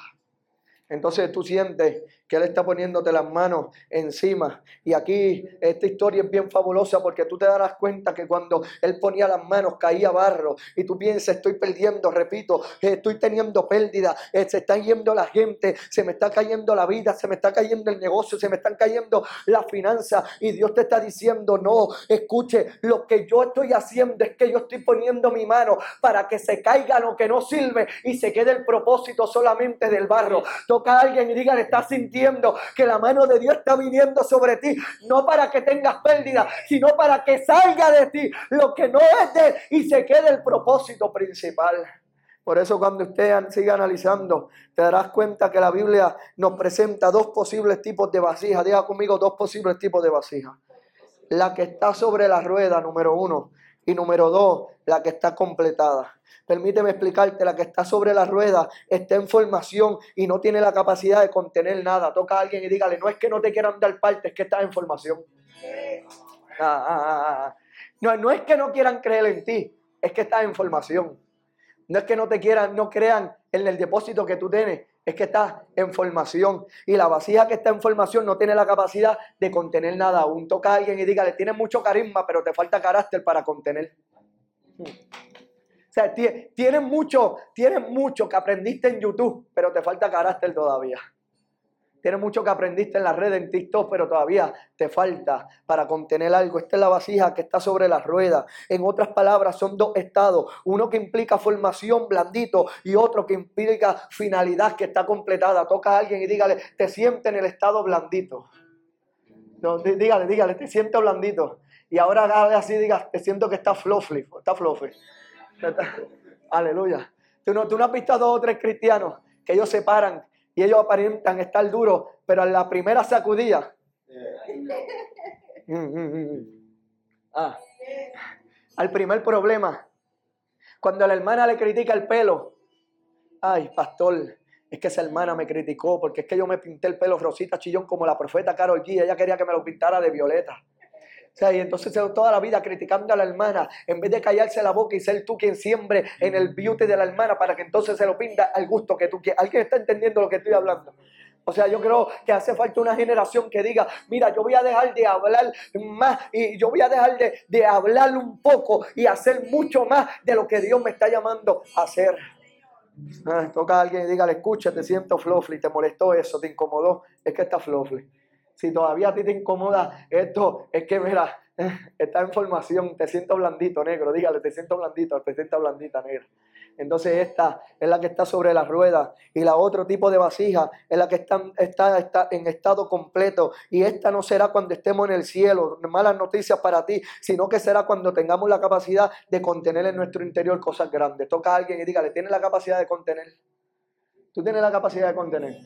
Entonces tú sientes que Él está poniéndote las manos encima. Y aquí esta historia es bien fabulosa porque tú te darás cuenta que cuando Él ponía las manos caía barro y tú piensas, estoy perdiendo, repito, estoy teniendo pérdida, eh, se está yendo la gente, se me está cayendo la vida, se me está cayendo el negocio, se me están cayendo las finanzas y Dios te está diciendo, no, escuche, lo que yo estoy haciendo es que yo estoy poniendo mi mano para que se caiga lo que no sirve y se quede el propósito solamente del barro. Toca a alguien y diga, le está sintiendo que la mano de Dios está viniendo sobre ti, no para que tengas pérdida, sino para que salga de ti lo que no es de y se quede el propósito principal. Por eso cuando usted siga analizando, te darás cuenta que la Biblia nos presenta dos posibles tipos de vasijas. Diga conmigo dos posibles tipos de vasijas. La que está sobre la rueda, número uno. Y número dos, la que está completada. Permíteme explicarte, la que está sobre la rueda está en formación y no tiene la capacidad de contener nada. Toca a alguien y dígale, no es que no te quieran dar parte, es que estás en formación. Ah, ah, ah, no, no es que no quieran creer en ti, es que estás en formación. No es que no te quieran, no crean en el depósito que tú tienes, es que estás en formación. Y la vasija que está en formación no tiene la capacidad de contener nada aún. Toca a alguien y dígale, tienes mucho carisma, pero te falta carácter para contener. O sea, tienes mucho, tienes mucho que aprendiste en YouTube, pero te falta carácter todavía. Tienes mucho que aprendiste en la red, en TikTok, pero todavía te falta para contener algo. Esta es la vasija que está sobre la rueda. En otras palabras, son dos estados. Uno que implica formación blandito y otro que implica finalidad que está completada. Toca a alguien y dígale, te siente en el estado blandito. No, dígale, dígale, te siento blandito. Y ahora así, diga, te siento que está fluffy, está fluffy. Aleluya. Tú no, tú no has visto a dos o tres cristianos que ellos se paran y ellos aparentan estar duros, pero en la primera sacudida. Mm, mm, mm, ah, al primer problema. Cuando la hermana le critica el pelo. Ay, pastor, es que esa hermana me criticó porque es que yo me pinté el pelo rosita chillón como la profeta Carol G. Ella quería que me lo pintara de violeta sea, y entonces toda la vida criticando a la hermana, en vez de callarse la boca y ser tú quien siembre en el beauty de la hermana para que entonces se lo pinta al gusto que tú quieres. ¿Alguien está entendiendo lo que estoy hablando? O sea, yo creo que hace falta una generación que diga, mira, yo voy a dejar de hablar más y yo voy a dejar de, de hablar un poco y hacer mucho más de lo que Dios me está llamando a hacer. Ah, toca a alguien y dígale, escucha, te siento flofly, te molestó eso, te incomodó, es que está flofly si todavía a ti te incomoda esto, es que mira, está en formación, te siento blandito, negro, dígale, te siento blandito, te siento blandita, negra. Entonces esta es la que está sobre la rueda y la otro tipo de vasija es la que está, está, está, en estado completo y esta no será cuando estemos en el cielo, malas noticias para ti, sino que será cuando tengamos la capacidad de contener en nuestro interior cosas grandes. Toca a alguien y dígale, ¿tienes la capacidad de contener? Tú tienes la capacidad de contener.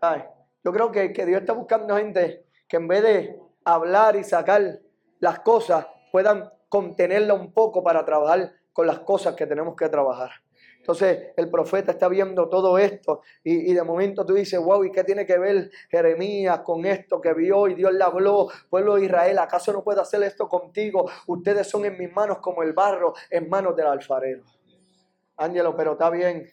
Ay, yo creo que, que Dios está buscando gente que en vez de hablar y sacar las cosas, puedan contenerla un poco para trabajar con las cosas que tenemos que trabajar. Entonces el profeta está viendo todo esto y, de momento tú dices, wow, ¿y qué tiene que ver Jeremías con esto que vio y Dios le habló? Pueblo de Israel, ¿acaso no puedo hacer esto contigo? Ustedes son en mis manos como el barro en manos del alfarero. Ángelo, pero está bien.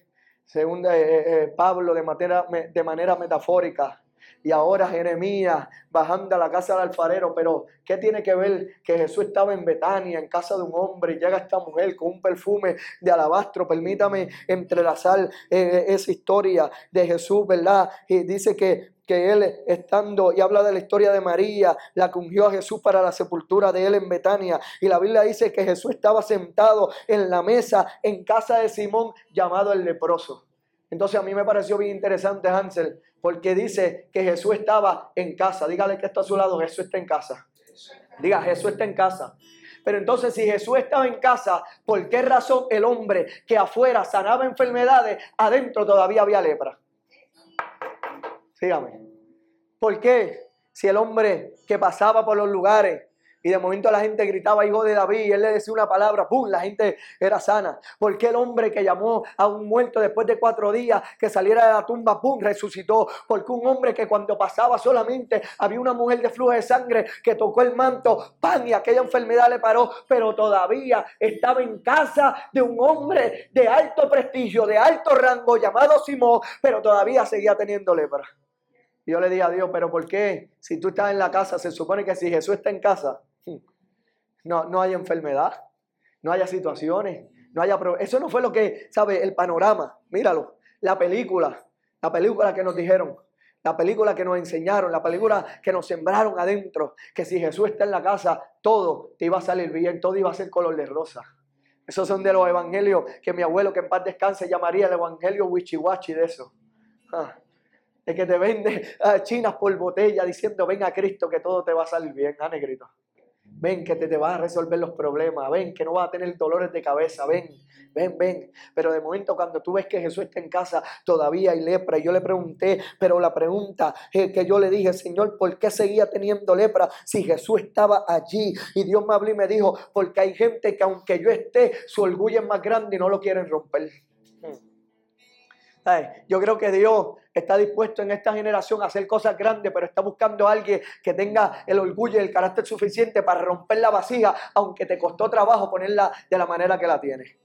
Según eh, eh, eh, Pablo de manera, de manera metafórica, y ahora Jeremías bajando a la casa del alfarero. Pero, ¿qué tiene que ver que Jesús estaba en Betania, en casa de un hombre, y llega esta mujer con un perfume de alabastro? Permítame entrelazar eh, esa historia de Jesús, ¿verdad? Y dice que que él estando y habla de la historia de María, la que ungió a Jesús para la sepultura de él en Betania. Y la Biblia dice que Jesús estaba sentado en la mesa en casa de Simón llamado el leproso. Entonces a mí me pareció bien interesante Hansel, porque dice que Jesús estaba en casa. Dígale que está a su lado, Jesús está en casa. Diga, Jesús está en casa. Pero entonces si Jesús estaba en casa, ¿por qué razón el hombre que afuera sanaba enfermedades, adentro todavía había lepra? Sígame. ¿Por qué? Si el hombre que pasaba por los lugares y de momento la gente gritaba, hijo de David, y él le decía una palabra, ¡pum! La gente era sana. ¿Por qué el hombre que llamó a un muerto después de cuatro días que saliera de la tumba, ¡pum! resucitó? Porque un hombre que cuando pasaba solamente había una mujer de flujo de sangre que tocó el manto, ¡pam! Y aquella enfermedad le paró, pero todavía estaba en casa de un hombre de alto prestigio, de alto rango, llamado Simón, pero todavía seguía teniendo lepra. Yo le dije a Dios, pero ¿por qué? Si tú estás en la casa, se supone que si Jesús está en casa, no, no hay enfermedad, no haya situaciones, no haya Eso no fue lo que, ¿sabe? El panorama, míralo, la película, la película que nos dijeron, la película que nos enseñaron, la película que nos sembraron adentro, que si Jesús está en la casa, todo te iba a salir bien, todo iba a ser color de rosa. Esos son de los evangelios que mi abuelo, que en paz descanse, llamaría el evangelio wichiwachi de eso. Ah, de que te vende ah, chinas por botella diciendo, ven a Cristo que todo te va a salir bien, ah, negrito. Ven que te, te vas a resolver los problemas. Ven que no vas a tener dolores de cabeza. Ven, ven, ven. Pero de momento cuando tú ves que Jesús está en casa, todavía hay lepra. Y yo le pregunté, pero la pregunta que yo le dije, Señor, ¿por qué seguía teniendo lepra si Jesús estaba allí? Y Dios me habló y me dijo, porque hay gente que aunque yo esté, su orgullo es más grande y no lo quieren romper. Yo creo que Dios está dispuesto en esta generación a hacer cosas grandes, pero está buscando a alguien que tenga el orgullo y el carácter suficiente para romper la vasija, aunque te costó trabajo ponerla de la manera que la tienes.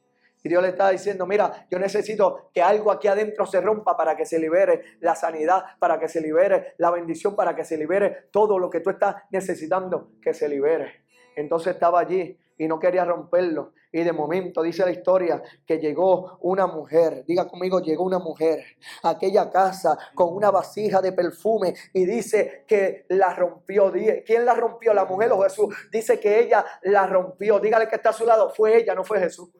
Y Dios le está diciendo, mira, yo necesito que algo aquí adentro se rompa para que se libere la sanidad, para que se libere la bendición, para que se libere todo lo que tú estás necesitando que se libere. Entonces estaba allí y no quería romperlo. Y de momento dice la historia que llegó una mujer, diga conmigo, llegó una mujer a aquella casa con una vasija de perfume y dice que la rompió. ¿Quién la rompió? ¿La mujer o Jesús? Dice que ella la rompió. Dígale que está a su lado. Fue ella, no fue Jesús.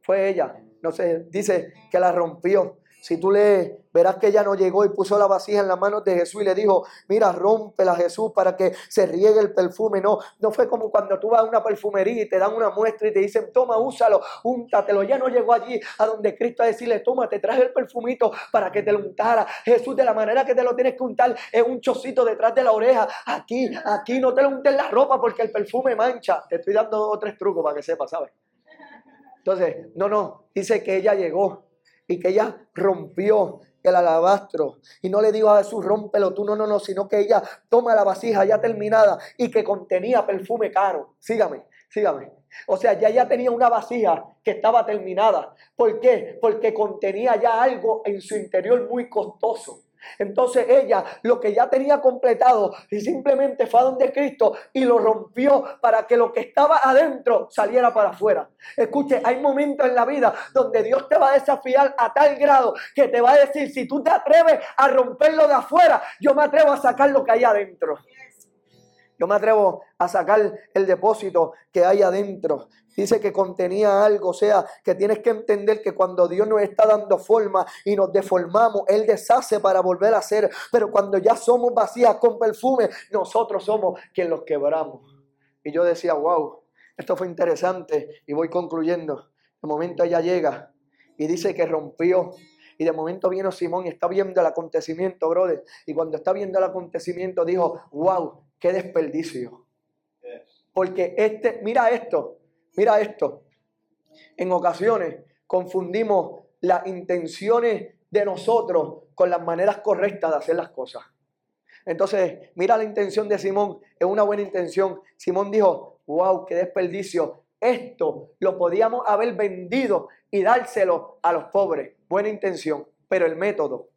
Fue ella. No sé, dice que la rompió. Si tú lees, verás que ella no llegó y puso la vasija en las manos de Jesús y le dijo, mira, rómpela Jesús para que se riegue el perfume. No, no fue como cuando tú vas a una perfumería y te dan una muestra y te dicen, toma, úsalo, úntatelo. Ya no llegó allí a donde Cristo a decirle, toma, te traje el perfumito para que te lo untara. Jesús, de la manera que te lo tienes que untar, es un chocito detrás de la oreja. Aquí, aquí no te lo untes la ropa porque el perfume mancha. Te estoy dando tres trucos para que sepas, ¿sabes? Entonces, no, no, dice que ella llegó y que ella rompió el alabastro. Y no le digo a Jesús, rómpelo tú, no, no, no, sino que ella toma la vasija ya terminada y que contenía perfume caro. Sígame, sígame. O sea, ya ya tenía una vasija que estaba terminada. ¿Por qué? Porque contenía ya algo en su interior muy costoso. Entonces ella lo que ya tenía completado y simplemente fue a donde Cristo y lo rompió para que lo que estaba adentro saliera para afuera. Escuche, hay momentos en la vida donde Dios te va a desafiar a tal grado que te va a decir, si tú te atreves a romperlo de afuera, yo me atrevo a sacar lo que hay adentro. Yo me atrevo a sacar el depósito que hay adentro. Dice que contenía algo, o sea, que tienes que entender que cuando Dios nos está dando forma y nos deformamos, Él deshace para volver a ser. Pero cuando ya somos vacías con perfume, nosotros somos quienes los quebramos. Y yo decía, wow, esto fue interesante y voy concluyendo. De momento ella llega y dice que rompió y de momento viene Simón y está viendo el acontecimiento, brother. Y cuando está viendo el acontecimiento dijo, wow, qué desperdicio. Porque este, mira esto, mira esto. En ocasiones confundimos las intenciones de nosotros con las maneras correctas de hacer las cosas. Entonces, mira la intención de Simón, es una buena intención. Simón dijo, wow, qué desperdicio. Esto lo podíamos haber vendido y dárselo a los pobres. Buena intención, pero el método.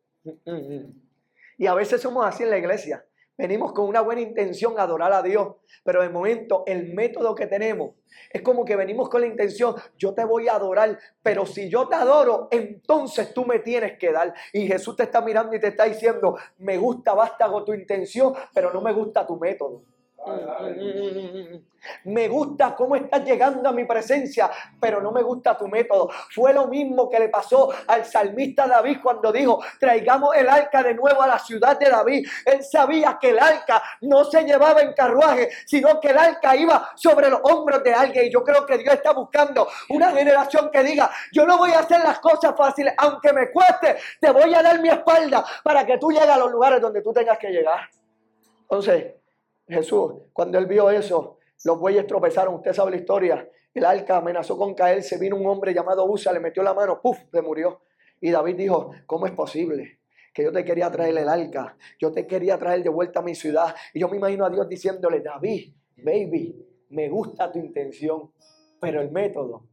Y a veces somos así en la iglesia. Venimos con una buena intención a adorar a Dios, pero de momento el método que tenemos es como que venimos con la intención, yo te voy a adorar, pero si yo te adoro, entonces tú me tienes que dar. Y Jesús te está mirando y te está diciendo, me gusta, basta con tu intención, pero no me gusta tu método. Me gusta cómo estás llegando a mi presencia, pero no me gusta tu método. Fue lo mismo que le pasó al salmista David cuando dijo, traigamos el arca de nuevo a la ciudad de David. Él sabía que el arca no se llevaba en carruaje, sino que el arca iba sobre los hombros de alguien. Y yo creo que Dios está buscando una generación que diga, yo no voy a hacer las cosas fáciles, aunque me cueste, te voy a dar mi espalda para que tú llegues a los lugares donde tú tengas que llegar. Entonces, Jesús, cuando él vio eso, los bueyes tropezaron, usted sabe la historia, el arca amenazó con caerse, vino un hombre llamado Usa, le metió la mano, ¡puf!, le murió. Y David dijo, ¿cómo es posible? Que yo te quería traer el arca, yo te quería traer de vuelta a mi ciudad. Y yo me imagino a Dios diciéndole, David, baby, me gusta tu intención, pero el método,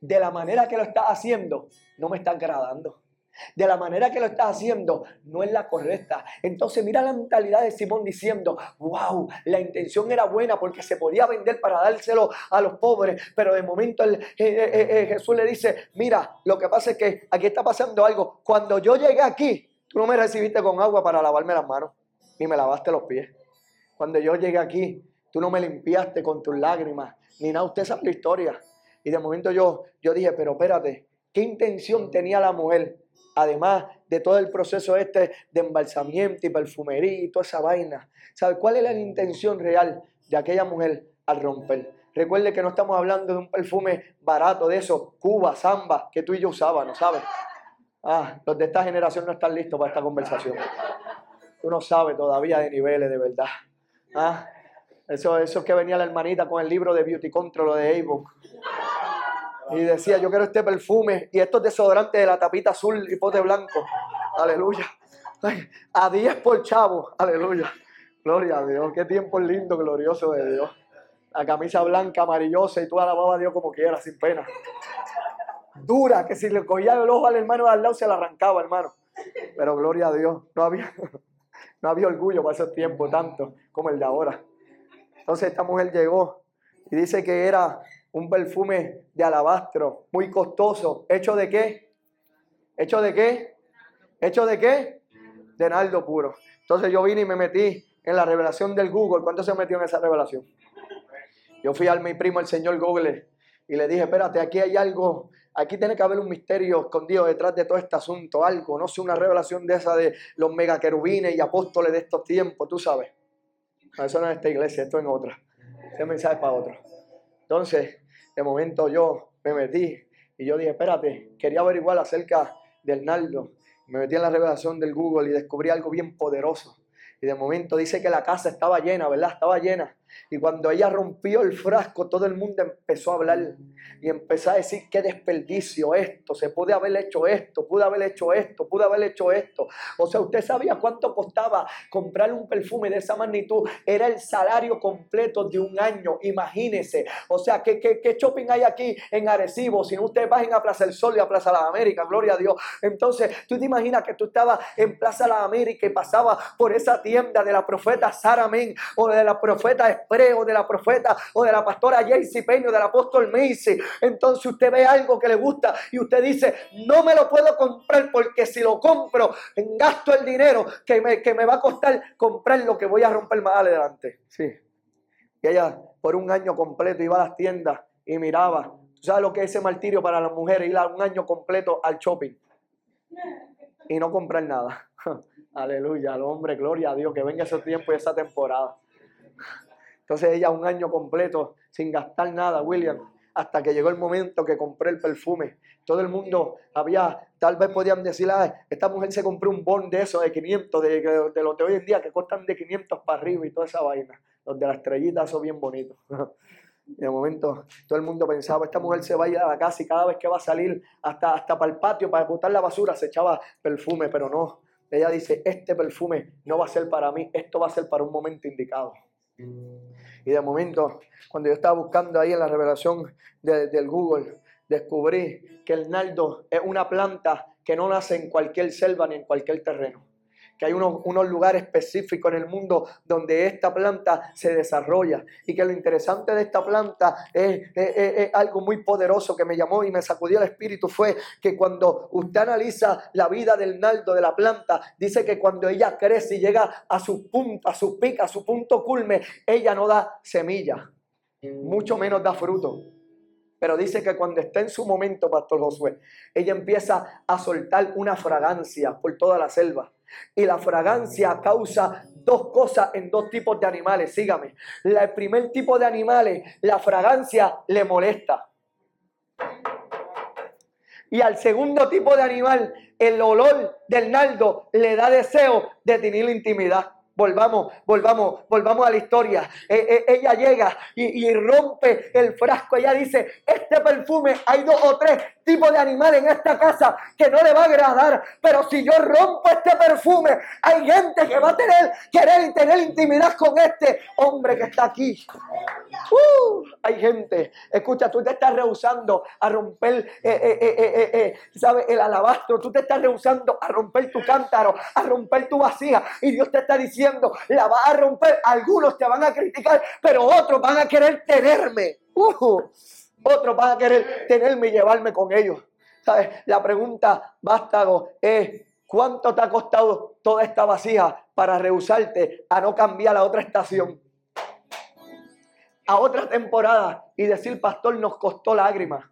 de la manera que lo estás haciendo, no me está agradando de la manera que lo estás haciendo no es la correcta. Entonces mira la mentalidad de Simón diciendo, wow, la intención era buena porque se podía vender para dárselo a los pobres, pero de momento el, eh, eh, eh, Jesús le dice, mira, lo que pasa es que aquí está pasando algo. Cuando yo llegué aquí, tú no me recibiste con agua para lavarme las manos, ni me lavaste los pies. Cuando yo llegué aquí, tú no me limpiaste con tus lágrimas, ni nada, usted sabe la historia. Y de momento yo, yo dije, pero espérate, ¿qué intención tenía la mujer? Además de todo el proceso este de embalsamiento y perfumería y toda esa vaina. ¿Sabe cuál es la intención real de aquella mujer al romper? Recuerde que no estamos hablando de un perfume barato de eso, Cuba, Samba, que tú y yo usábamos, ¿sabes? Ah, los de esta generación no están listos para esta conversación. Tú no sabes todavía de niveles de verdad. Ah, eso, eso es que venía la hermanita con el libro de Beauty Control, de Avon. Y decía, yo quiero este perfume y estos desodorantes de la tapita azul y pote blanco. Aleluya. a 10 por chavo. Aleluya. Gloria a Dios. Qué tiempo lindo, glorioso de Dios. La camisa blanca, amarillosa y tú alababas a Dios como quieras, sin pena. Dura, que si le cogía el ojo al hermano de al lado se la arrancaba, hermano. Pero gloria a Dios. No había, no había orgullo para ese tiempo tanto como el de ahora. Entonces esta mujer llegó y dice que era un perfume de alabastro, muy costoso. ¿Hecho de qué? ¿Hecho de qué? ¿Hecho de qué? De nardo puro. Entonces yo vine y me metí en la revelación del Google. ¿Cuánto se metió en esa revelación? Yo fui al mi primo, el señor Google, y le dije, espérate, aquí hay algo, aquí tiene que haber un misterio escondido detrás de todo este asunto, algo, no sé, una revelación de esa de los megaquerubines y apóstoles de estos tiempos, tú sabes. eso no es esta iglesia, esto es en otra. Ese mensaje es para otro. Entonces, de momento yo me metí y yo dije, espérate, quería averiguar acerca del Naldo. Me metí en la revelación del Google y descubrí algo bien poderoso. Y de momento dice que la casa estaba llena, ¿verdad? Estaba llena. Y cuando ella rompió el frasco, todo el mundo empezó a hablar y empezó a decir qué desperdicio esto, se puede haber hecho esto, pude haber hecho esto, pude haber hecho esto. O sea, usted sabía cuánto costaba comprar un perfume de esa magnitud. Era el salario completo de un año, imagínese. O sea, ¿qué, qué, shopping hay aquí en Arecibo? Si no ustedes van a Plaza del Sol y a Plaza de la América, gloria a Dios. Entonces, tú te imaginas que tú estabas en Plaza de la América y pasabas por esa tienda de la profeta Sara Men o de la profeta o de la profeta o de la pastora Jaycee Peño, del apóstol Macy. Entonces usted ve algo que le gusta y usted dice, no me lo puedo comprar porque si lo compro, gasto el dinero que me, que me va a costar comprar lo que voy a romper más adelante. Sí. Y ella por un año completo iba a las tiendas y miraba. ¿Tú sabes lo que es ese martirio para las mujeres? Ir a un año completo al shopping y no comprar nada. Aleluya, al hombre, gloria a Dios, que venga ese tiempo y esa temporada. Entonces ella un año completo sin gastar nada, William, hasta que llegó el momento que compré el perfume. Todo el mundo había, tal vez podían decir, ah, esta mujer se compró un bon de eso, de 500, de, de, los de hoy en día, que costan de 500 para arriba y toda esa vaina. Los de la estrellita son bien bonitos. de momento todo el mundo pensaba, esta mujer se va a ir a la casa y cada vez que va a salir hasta, hasta para el patio, para botar la basura, se echaba perfume, pero no. Ella dice, este perfume no va a ser para mí, esto va a ser para un momento indicado. Y de momento, cuando yo estaba buscando ahí en la revelación del Google, descubrí que el nardo es una planta que no nace en cualquier selva ni en cualquier terreno que hay unos, unos, lugares específicos en el mundo donde esta planta se desarrolla y que lo interesante de esta planta es, algo muy poderoso que me llamó y me sacudió el espíritu fue que cuando usted analiza la vida del nardo de la planta, dice que cuando ella crece y llega a su punta, a su pica, a su punto culme, ella no da semilla, mucho menos da fruto. Pero dice que cuando está en su momento, Pastor Josué, ella empieza a soltar una fragancia por toda la selva. Y la fragancia causa dos cosas en dos tipos de animales. Sígame. El primer tipo de animales, la fragancia le molesta. Y al segundo tipo de animal, el olor del nardo le da deseo de tener intimidad. Volvamos, volvamos, volvamos a la historia. Eh, eh, ella llega y, rompe el frasco. Ella dice, este perfume, hay dos o tres tipos de animales en esta casa que no le va a agradar. Pero si yo rompo este perfume, hay gente que va a tener, querer tener intimidad con este hombre que está aquí. Uh, hay gente, escucha, tú te estás rehusando a romper, eh, ¿sabes? El alabastro. Tú te estás rehusando a romper tu cántaro, a romper tu vasija. Y Dios te está diciendo, la va a romper. Algunos te van a criticar, pero otros van a querer tenerme. Uh, otros van a querer tenerme y llevarme con ellos. ¿Sabes? La pregunta, vástago, es ¿cuánto te ha costado toda esta vasija para rehusarte a no cambiar a otra estación? A otra temporada y decir, pastor, nos costó lágrimas,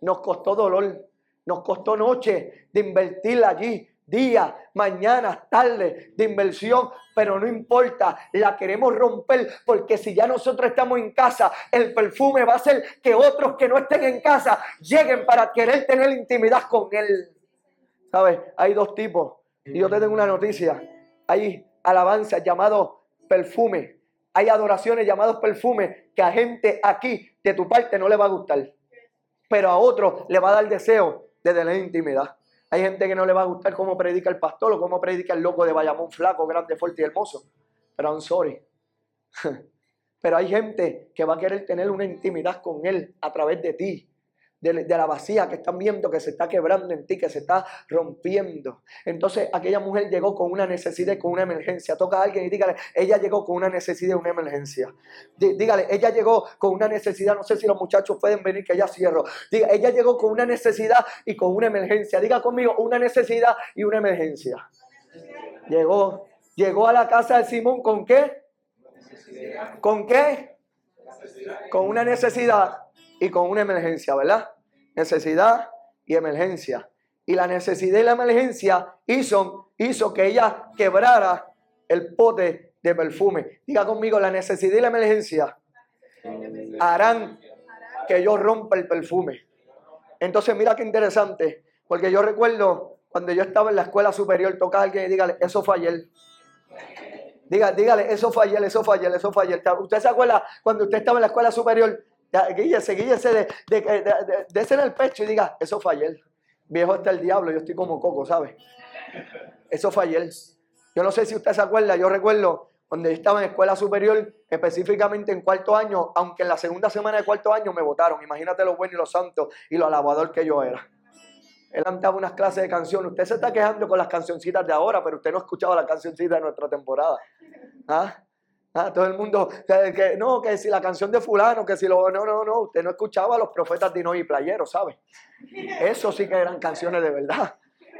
nos costó dolor, nos costó noche de invertir allí, día, mañana, tarde de inversión, pero no importa, la queremos romper porque si ya nosotros estamos en casa, el perfume va a hacer que otros que no estén en casa lleguen para querer tener intimidad con él. ¿Sabes? Hay dos tipos. Y yo te tengo una noticia. Hay alabanzas llamados perfume. Hay adoraciones llamados perfume que a gente aquí de tu parte no le va a gustar. Pero a otros le va a dar deseo de tener intimidad. Hay gente que no le va a gustar cómo predica el pastor o cómo predica el loco de Bayamón flaco, grande, fuerte y hermoso. Pero I'm sorry. Pero hay gente que va a querer tener una intimidad con él a través de ti. De, la vacía que están viendo que se está quebrando en ti, que se está rompiendo. Entonces aquella mujer llegó con una necesidad con una emergencia. Toca a alguien y dígale, ella llegó con una necesidad una emergencia. Dígale, ella llegó con una necesidad, no sé si los muchachos pueden venir, que ya cierro. Diga, ella llegó con una necesidad y con una emergencia. Diga conmigo, una necesidad y una emergencia. Llegó, llegó a la casa de Simón con qué? ¿Con qué? Con una necesidad y con una emergencia, ¿verdad? Necesidad y emergencia. Y la necesidad y la emergencia hizo, hizo que ella quebrara el pote de perfume. Diga conmigo, la necesidad y la emergencia harán que yo rompa el perfume. Entonces, mira qué interesante, porque yo recuerdo cuando yo estaba en la escuela superior, toca a alguien y dígale, eso fue ayer. Dígale, dígale, eso fue ayer, eso fue ayer, eso fue ayer. ¿Usted se acuerda cuando usted estaba en la escuela superior guíllese, guíllese de, de, de, de, en el pecho y diga, eso fue ayer. Viejo está el diablo, yo estoy como coco, ¿sabe? Eso fue ayer. Yo no sé si usted se acuerda, yo recuerdo cuando yo estaba en escuela superior, específicamente en cuarto año, aunque en la segunda semana de cuarto año me votaron. Imagínate lo bueno y lo santo y lo alabador que yo era. Él andaba unas clases de canciones. Usted se está quejando con las cancioncitas de ahora, pero usted no ha escuchado las cancioncitas de nuestra temporada. ¿Ah? Ah, todo el mundo, que, no, que si la canción de fulano, que si lo... No, no, no, usted no escuchaba a los profetas de y Playero, ¿sabe? Eso sí que eran canciones de verdad.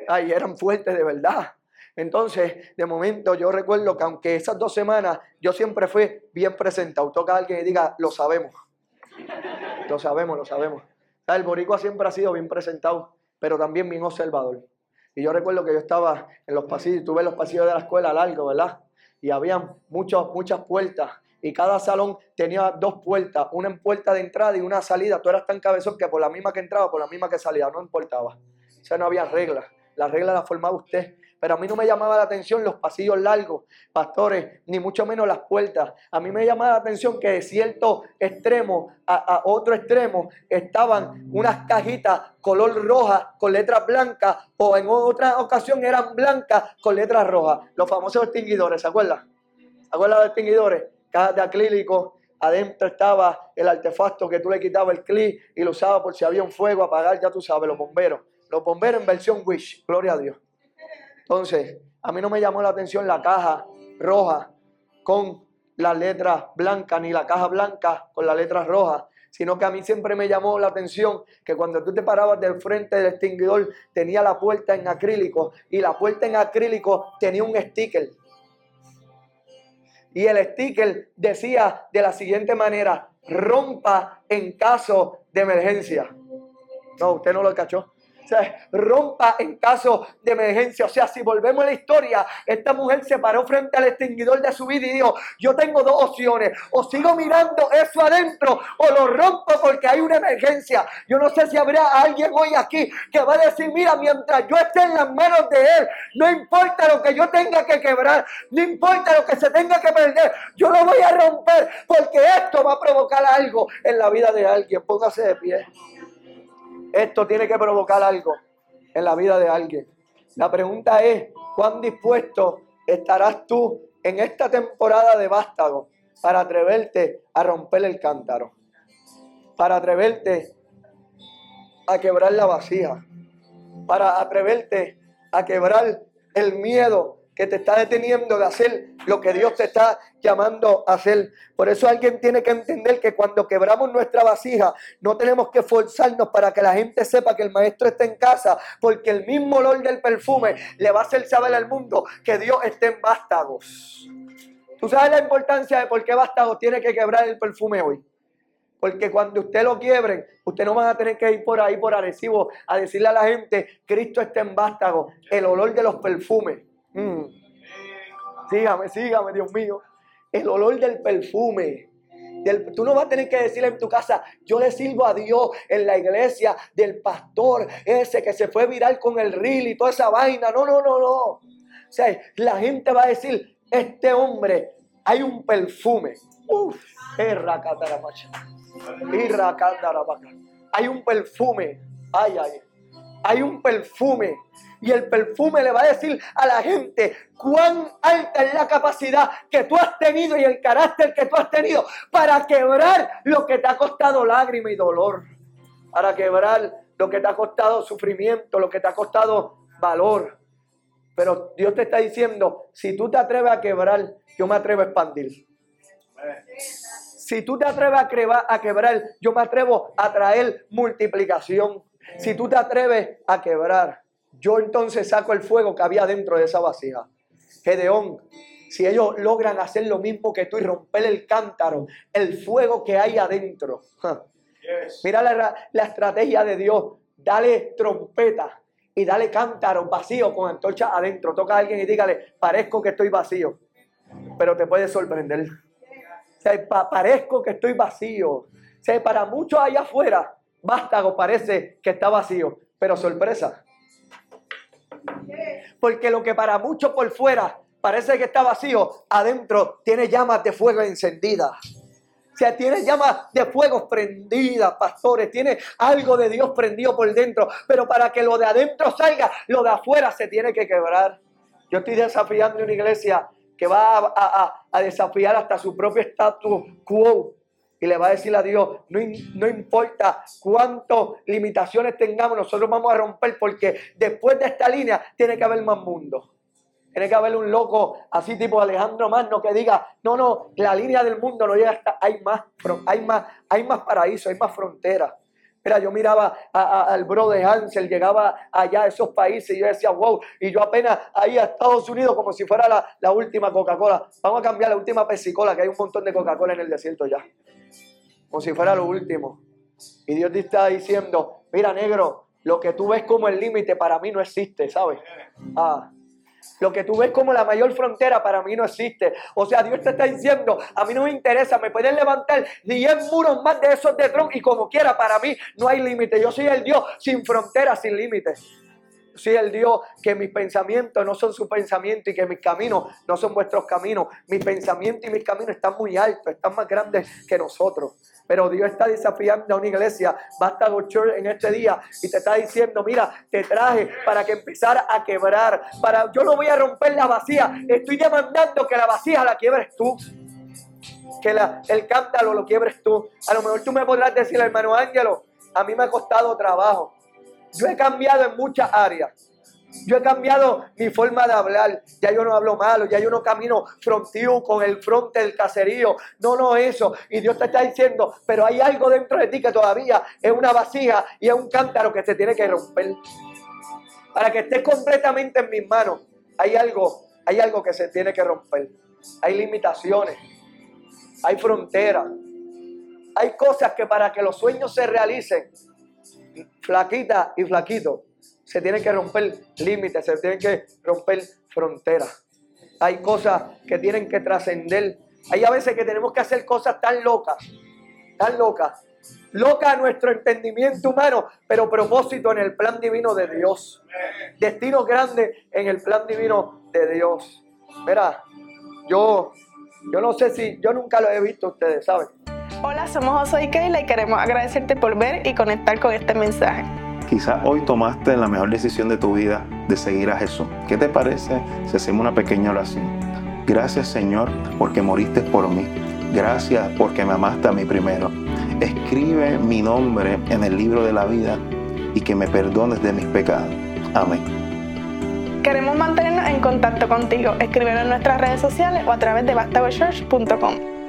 Ay, eran fuertes de verdad. Entonces, de momento, yo recuerdo que aunque esas dos semanas yo siempre fui bien presentado, toca a alguien y diga, lo sabemos. Lo sabemos, lo sabemos. El boricua siempre ha sido bien presentado, pero también bien observador. Y yo recuerdo que yo estaba en los pasillos, tuve los pasillos de la escuela largo, ¿verdad? Y había muchas, muchas puertas. Y cada salón tenía dos puertas, una en puerta de entrada y una salida. Tú eras tan cabezón que por la misma que entraba, por la misma que salía, no importaba. O sea, no había reglas. Las reglas las formaba usted. Pero a mí no me llamaba la atención los pasillos largos, pastores, ni mucho menos las puertas. A mí me llamaba la atención que de cierto extremo a, otro extremo estaban unas cajitas color roja con letras blancas o en otra ocasión eran blancas con letras rojas. Los famosos extinguidores, ¿se acuerdan? ¿Se acuerdan los extinguidores? Cajas de acrílico, adentro estaba el artefacto que tú le quitabas el clic y lo usaba por si había un fuego, apagar, ya tú sabes, los bomberos. Los bomberos en versión Wish, gloria a Dios. Entonces, a mí no me llamó la atención la caja roja con las letras blancas, ni la caja blanca con las letras rojas, sino que a mí siempre me llamó la atención que cuando tú te parabas del frente del extinguidor tenía la puerta en acrílico y la puerta en acrílico tenía un sticker. Y el sticker decía de la siguiente manera, rompa en caso de emergencia. No, usted no lo cachó rompa en caso de emergencia. O sea, si volvemos a la historia, esta mujer se paró frente al extinguidor de su vida y dijo, yo tengo dos opciones, o sigo mirando eso adentro o lo rompo porque hay una emergencia. Yo no sé si habrá alguien hoy aquí que va a decir, mira, mientras yo esté en las manos de Él, no importa lo que yo tenga que quebrar, no importa lo que se tenga que perder, yo lo voy a romper porque esto va a provocar algo en la vida de alguien. Póngase de pie. Esto tiene que provocar algo en la vida de alguien. La pregunta es, ¿cuán dispuesto estarás tú en esta temporada de vástago para atreverte a romper el cántaro? Para atreverte a quebrar la vacía. Para atreverte a quebrar el miedo que te está deteniendo de hacer lo que Dios te está llamando a hacer. Por eso alguien tiene que entender que cuando quebramos nuestra vasija, no tenemos que forzarnos para que la gente sepa que el maestro está en casa, porque el mismo olor del perfume le va a hacer saber al mundo que Dios está en vástagos. ¿Tú sabes la importancia de por qué vástagos tiene que quebrar el perfume hoy? Porque cuando usted lo quiebre, usted no va a tener que ir por ahí por Arecibo a decirle a la gente, Cristo está en vástago, el olor de los perfumes. Mm. Sígame, sígame, Dios mío. El olor del perfume. tú no vas a tener que decirle en tu casa, yo le sirvo a Dios en la iglesia del pastor, ese que se fue viral con el reel y toda esa vaina. No, no, no, no. O sea, la gente va a decir, este hombre, hay un perfume. Uf, hay un perfume. Ay, ay. Hay un perfume y el perfume le va a decir a la gente cuán alta es la capacidad que tú has tenido y el carácter que tú has tenido para quebrar lo que te ha costado lágrima y dolor. para quebrar lo que te ha costado sufrimiento, lo que te ha costado valor. Pero Dios te está diciendo, si tú te atreves a quebrar, yo me atrevo a expandir. Si tú te atreves a quebrar, yo me atrevo a traer multiplicación. Si tú te atreves a quebrar, yo entonces saco el fuego que había dentro de esa vasija. Gedeón, si ellos logran hacer lo mismo que tú y romper el cántaro, el fuego que hay adentro. Mira la, la, estrategia de Dios. Dale trompeta y dale cántaro vacío con antorcha adentro. Toca a alguien y dígale, parezco que estoy vacío. Pero te puede sorprender. O sea, parezco que estoy vacío. O sea, para muchos allá afuera, vástago parece que está vacío. Pero sorpresa. Porque lo que para muchos por fuera parece que está vacío, adentro tiene llamas de fuego encendidas. O sea, tiene llamas de fuego prendidas, pastores. Tiene algo de Dios prendido por dentro. Pero para que lo de adentro salga, lo de afuera se tiene que quebrar. Yo estoy desafiando una iglesia que va a, desafiar hasta su propio status quo. Y le va a decir a Dios, no, no importa cuántas limitaciones tengamos, nosotros vamos a romper porque después de esta línea tiene que haber más mundo. Tiene que haber un loco así tipo Alejandro Magno que diga, no, no, la línea del mundo no llega hasta, hay más, hay más, hay más paraíso, hay más fronteras. Mira, yo miraba al bro de Hansel, llegaba allá a esos países y yo decía, wow, y yo apenas ahí a Estados Unidos como si fuera la, la última Coca-Cola. Vamos a cambiar la última Pepsi-Cola, que hay un montón de Coca-Cola en el desierto ya. Como si fuera lo último. Y Dios te está diciendo, mira negro, lo que tú ves como el límite para mí no existe, ¿sabes? Ah, lo que tú ves como la mayor frontera para mí no existe. O sea, Dios te está diciendo, a mí no me interesa, me pueden levantar 10 muros más de esos de tronco y como quiera, para mí no hay límite. Yo soy el Dios sin fronteras, sin límites. Soy el Dios que mis pensamientos no son sus pensamientos y que mis caminos no son vuestros caminos. Mis pensamientos y mis caminos están muy altos, están más grandes que nosotros. Pero Dios está desafiando a una iglesia, basta Church en este día y te está diciendo, mira, te traje para que empezara a quebrar. Para, yo no voy a romper la vacía, estoy demandando que la vacía la quiebres tú. Que el cántalo lo quiebres tú. A lo mejor tú me podrás decir, hermano Ángelo, a mí me ha costado trabajo. Yo he cambiado en muchas áreas. Yo he cambiado mi forma de hablar. Ya yo no hablo malo, ya yo no camino frontío con el fronte del caserío. No, no eso. Y Dios te está diciendo, pero hay algo dentro de ti que todavía es una vasija y es un cántaro que se tiene que romper. Para que estés completamente en mis manos, hay algo, hay algo que se tiene que romper. Hay limitaciones, hay fronteras, hay cosas que para que los sueños se realicen, flaquita y flaquito, se tienen que romper límites, se tienen que romper fronteras. Hay cosas que tienen que trascender. Hay a veces que tenemos que hacer cosas tan locas, tan locas, loca a nuestro entendimiento humano, pero propósito en el plan divino de Dios. Destino grande en el plan divino de Dios. Mira, yo, yo no sé si, yo nunca lo he visto ustedes, ¿saben? Hola, somos José y Keila y queremos agradecerte por ver y conectar con este mensaje. Quizás hoy tomaste la mejor decisión de tu vida de seguir a Jesús. ¿Qué te parece si hacemos una pequeña oración? Gracias Señor porque moriste por mí. Gracias porque me amaste a mí primero. Escribe mi nombre en el libro de la vida y que me perdones de mis pecados. Amén. Queremos mantenernos en contacto contigo. Escríbenos en nuestras redes sociales o a través de bastagochurch.com.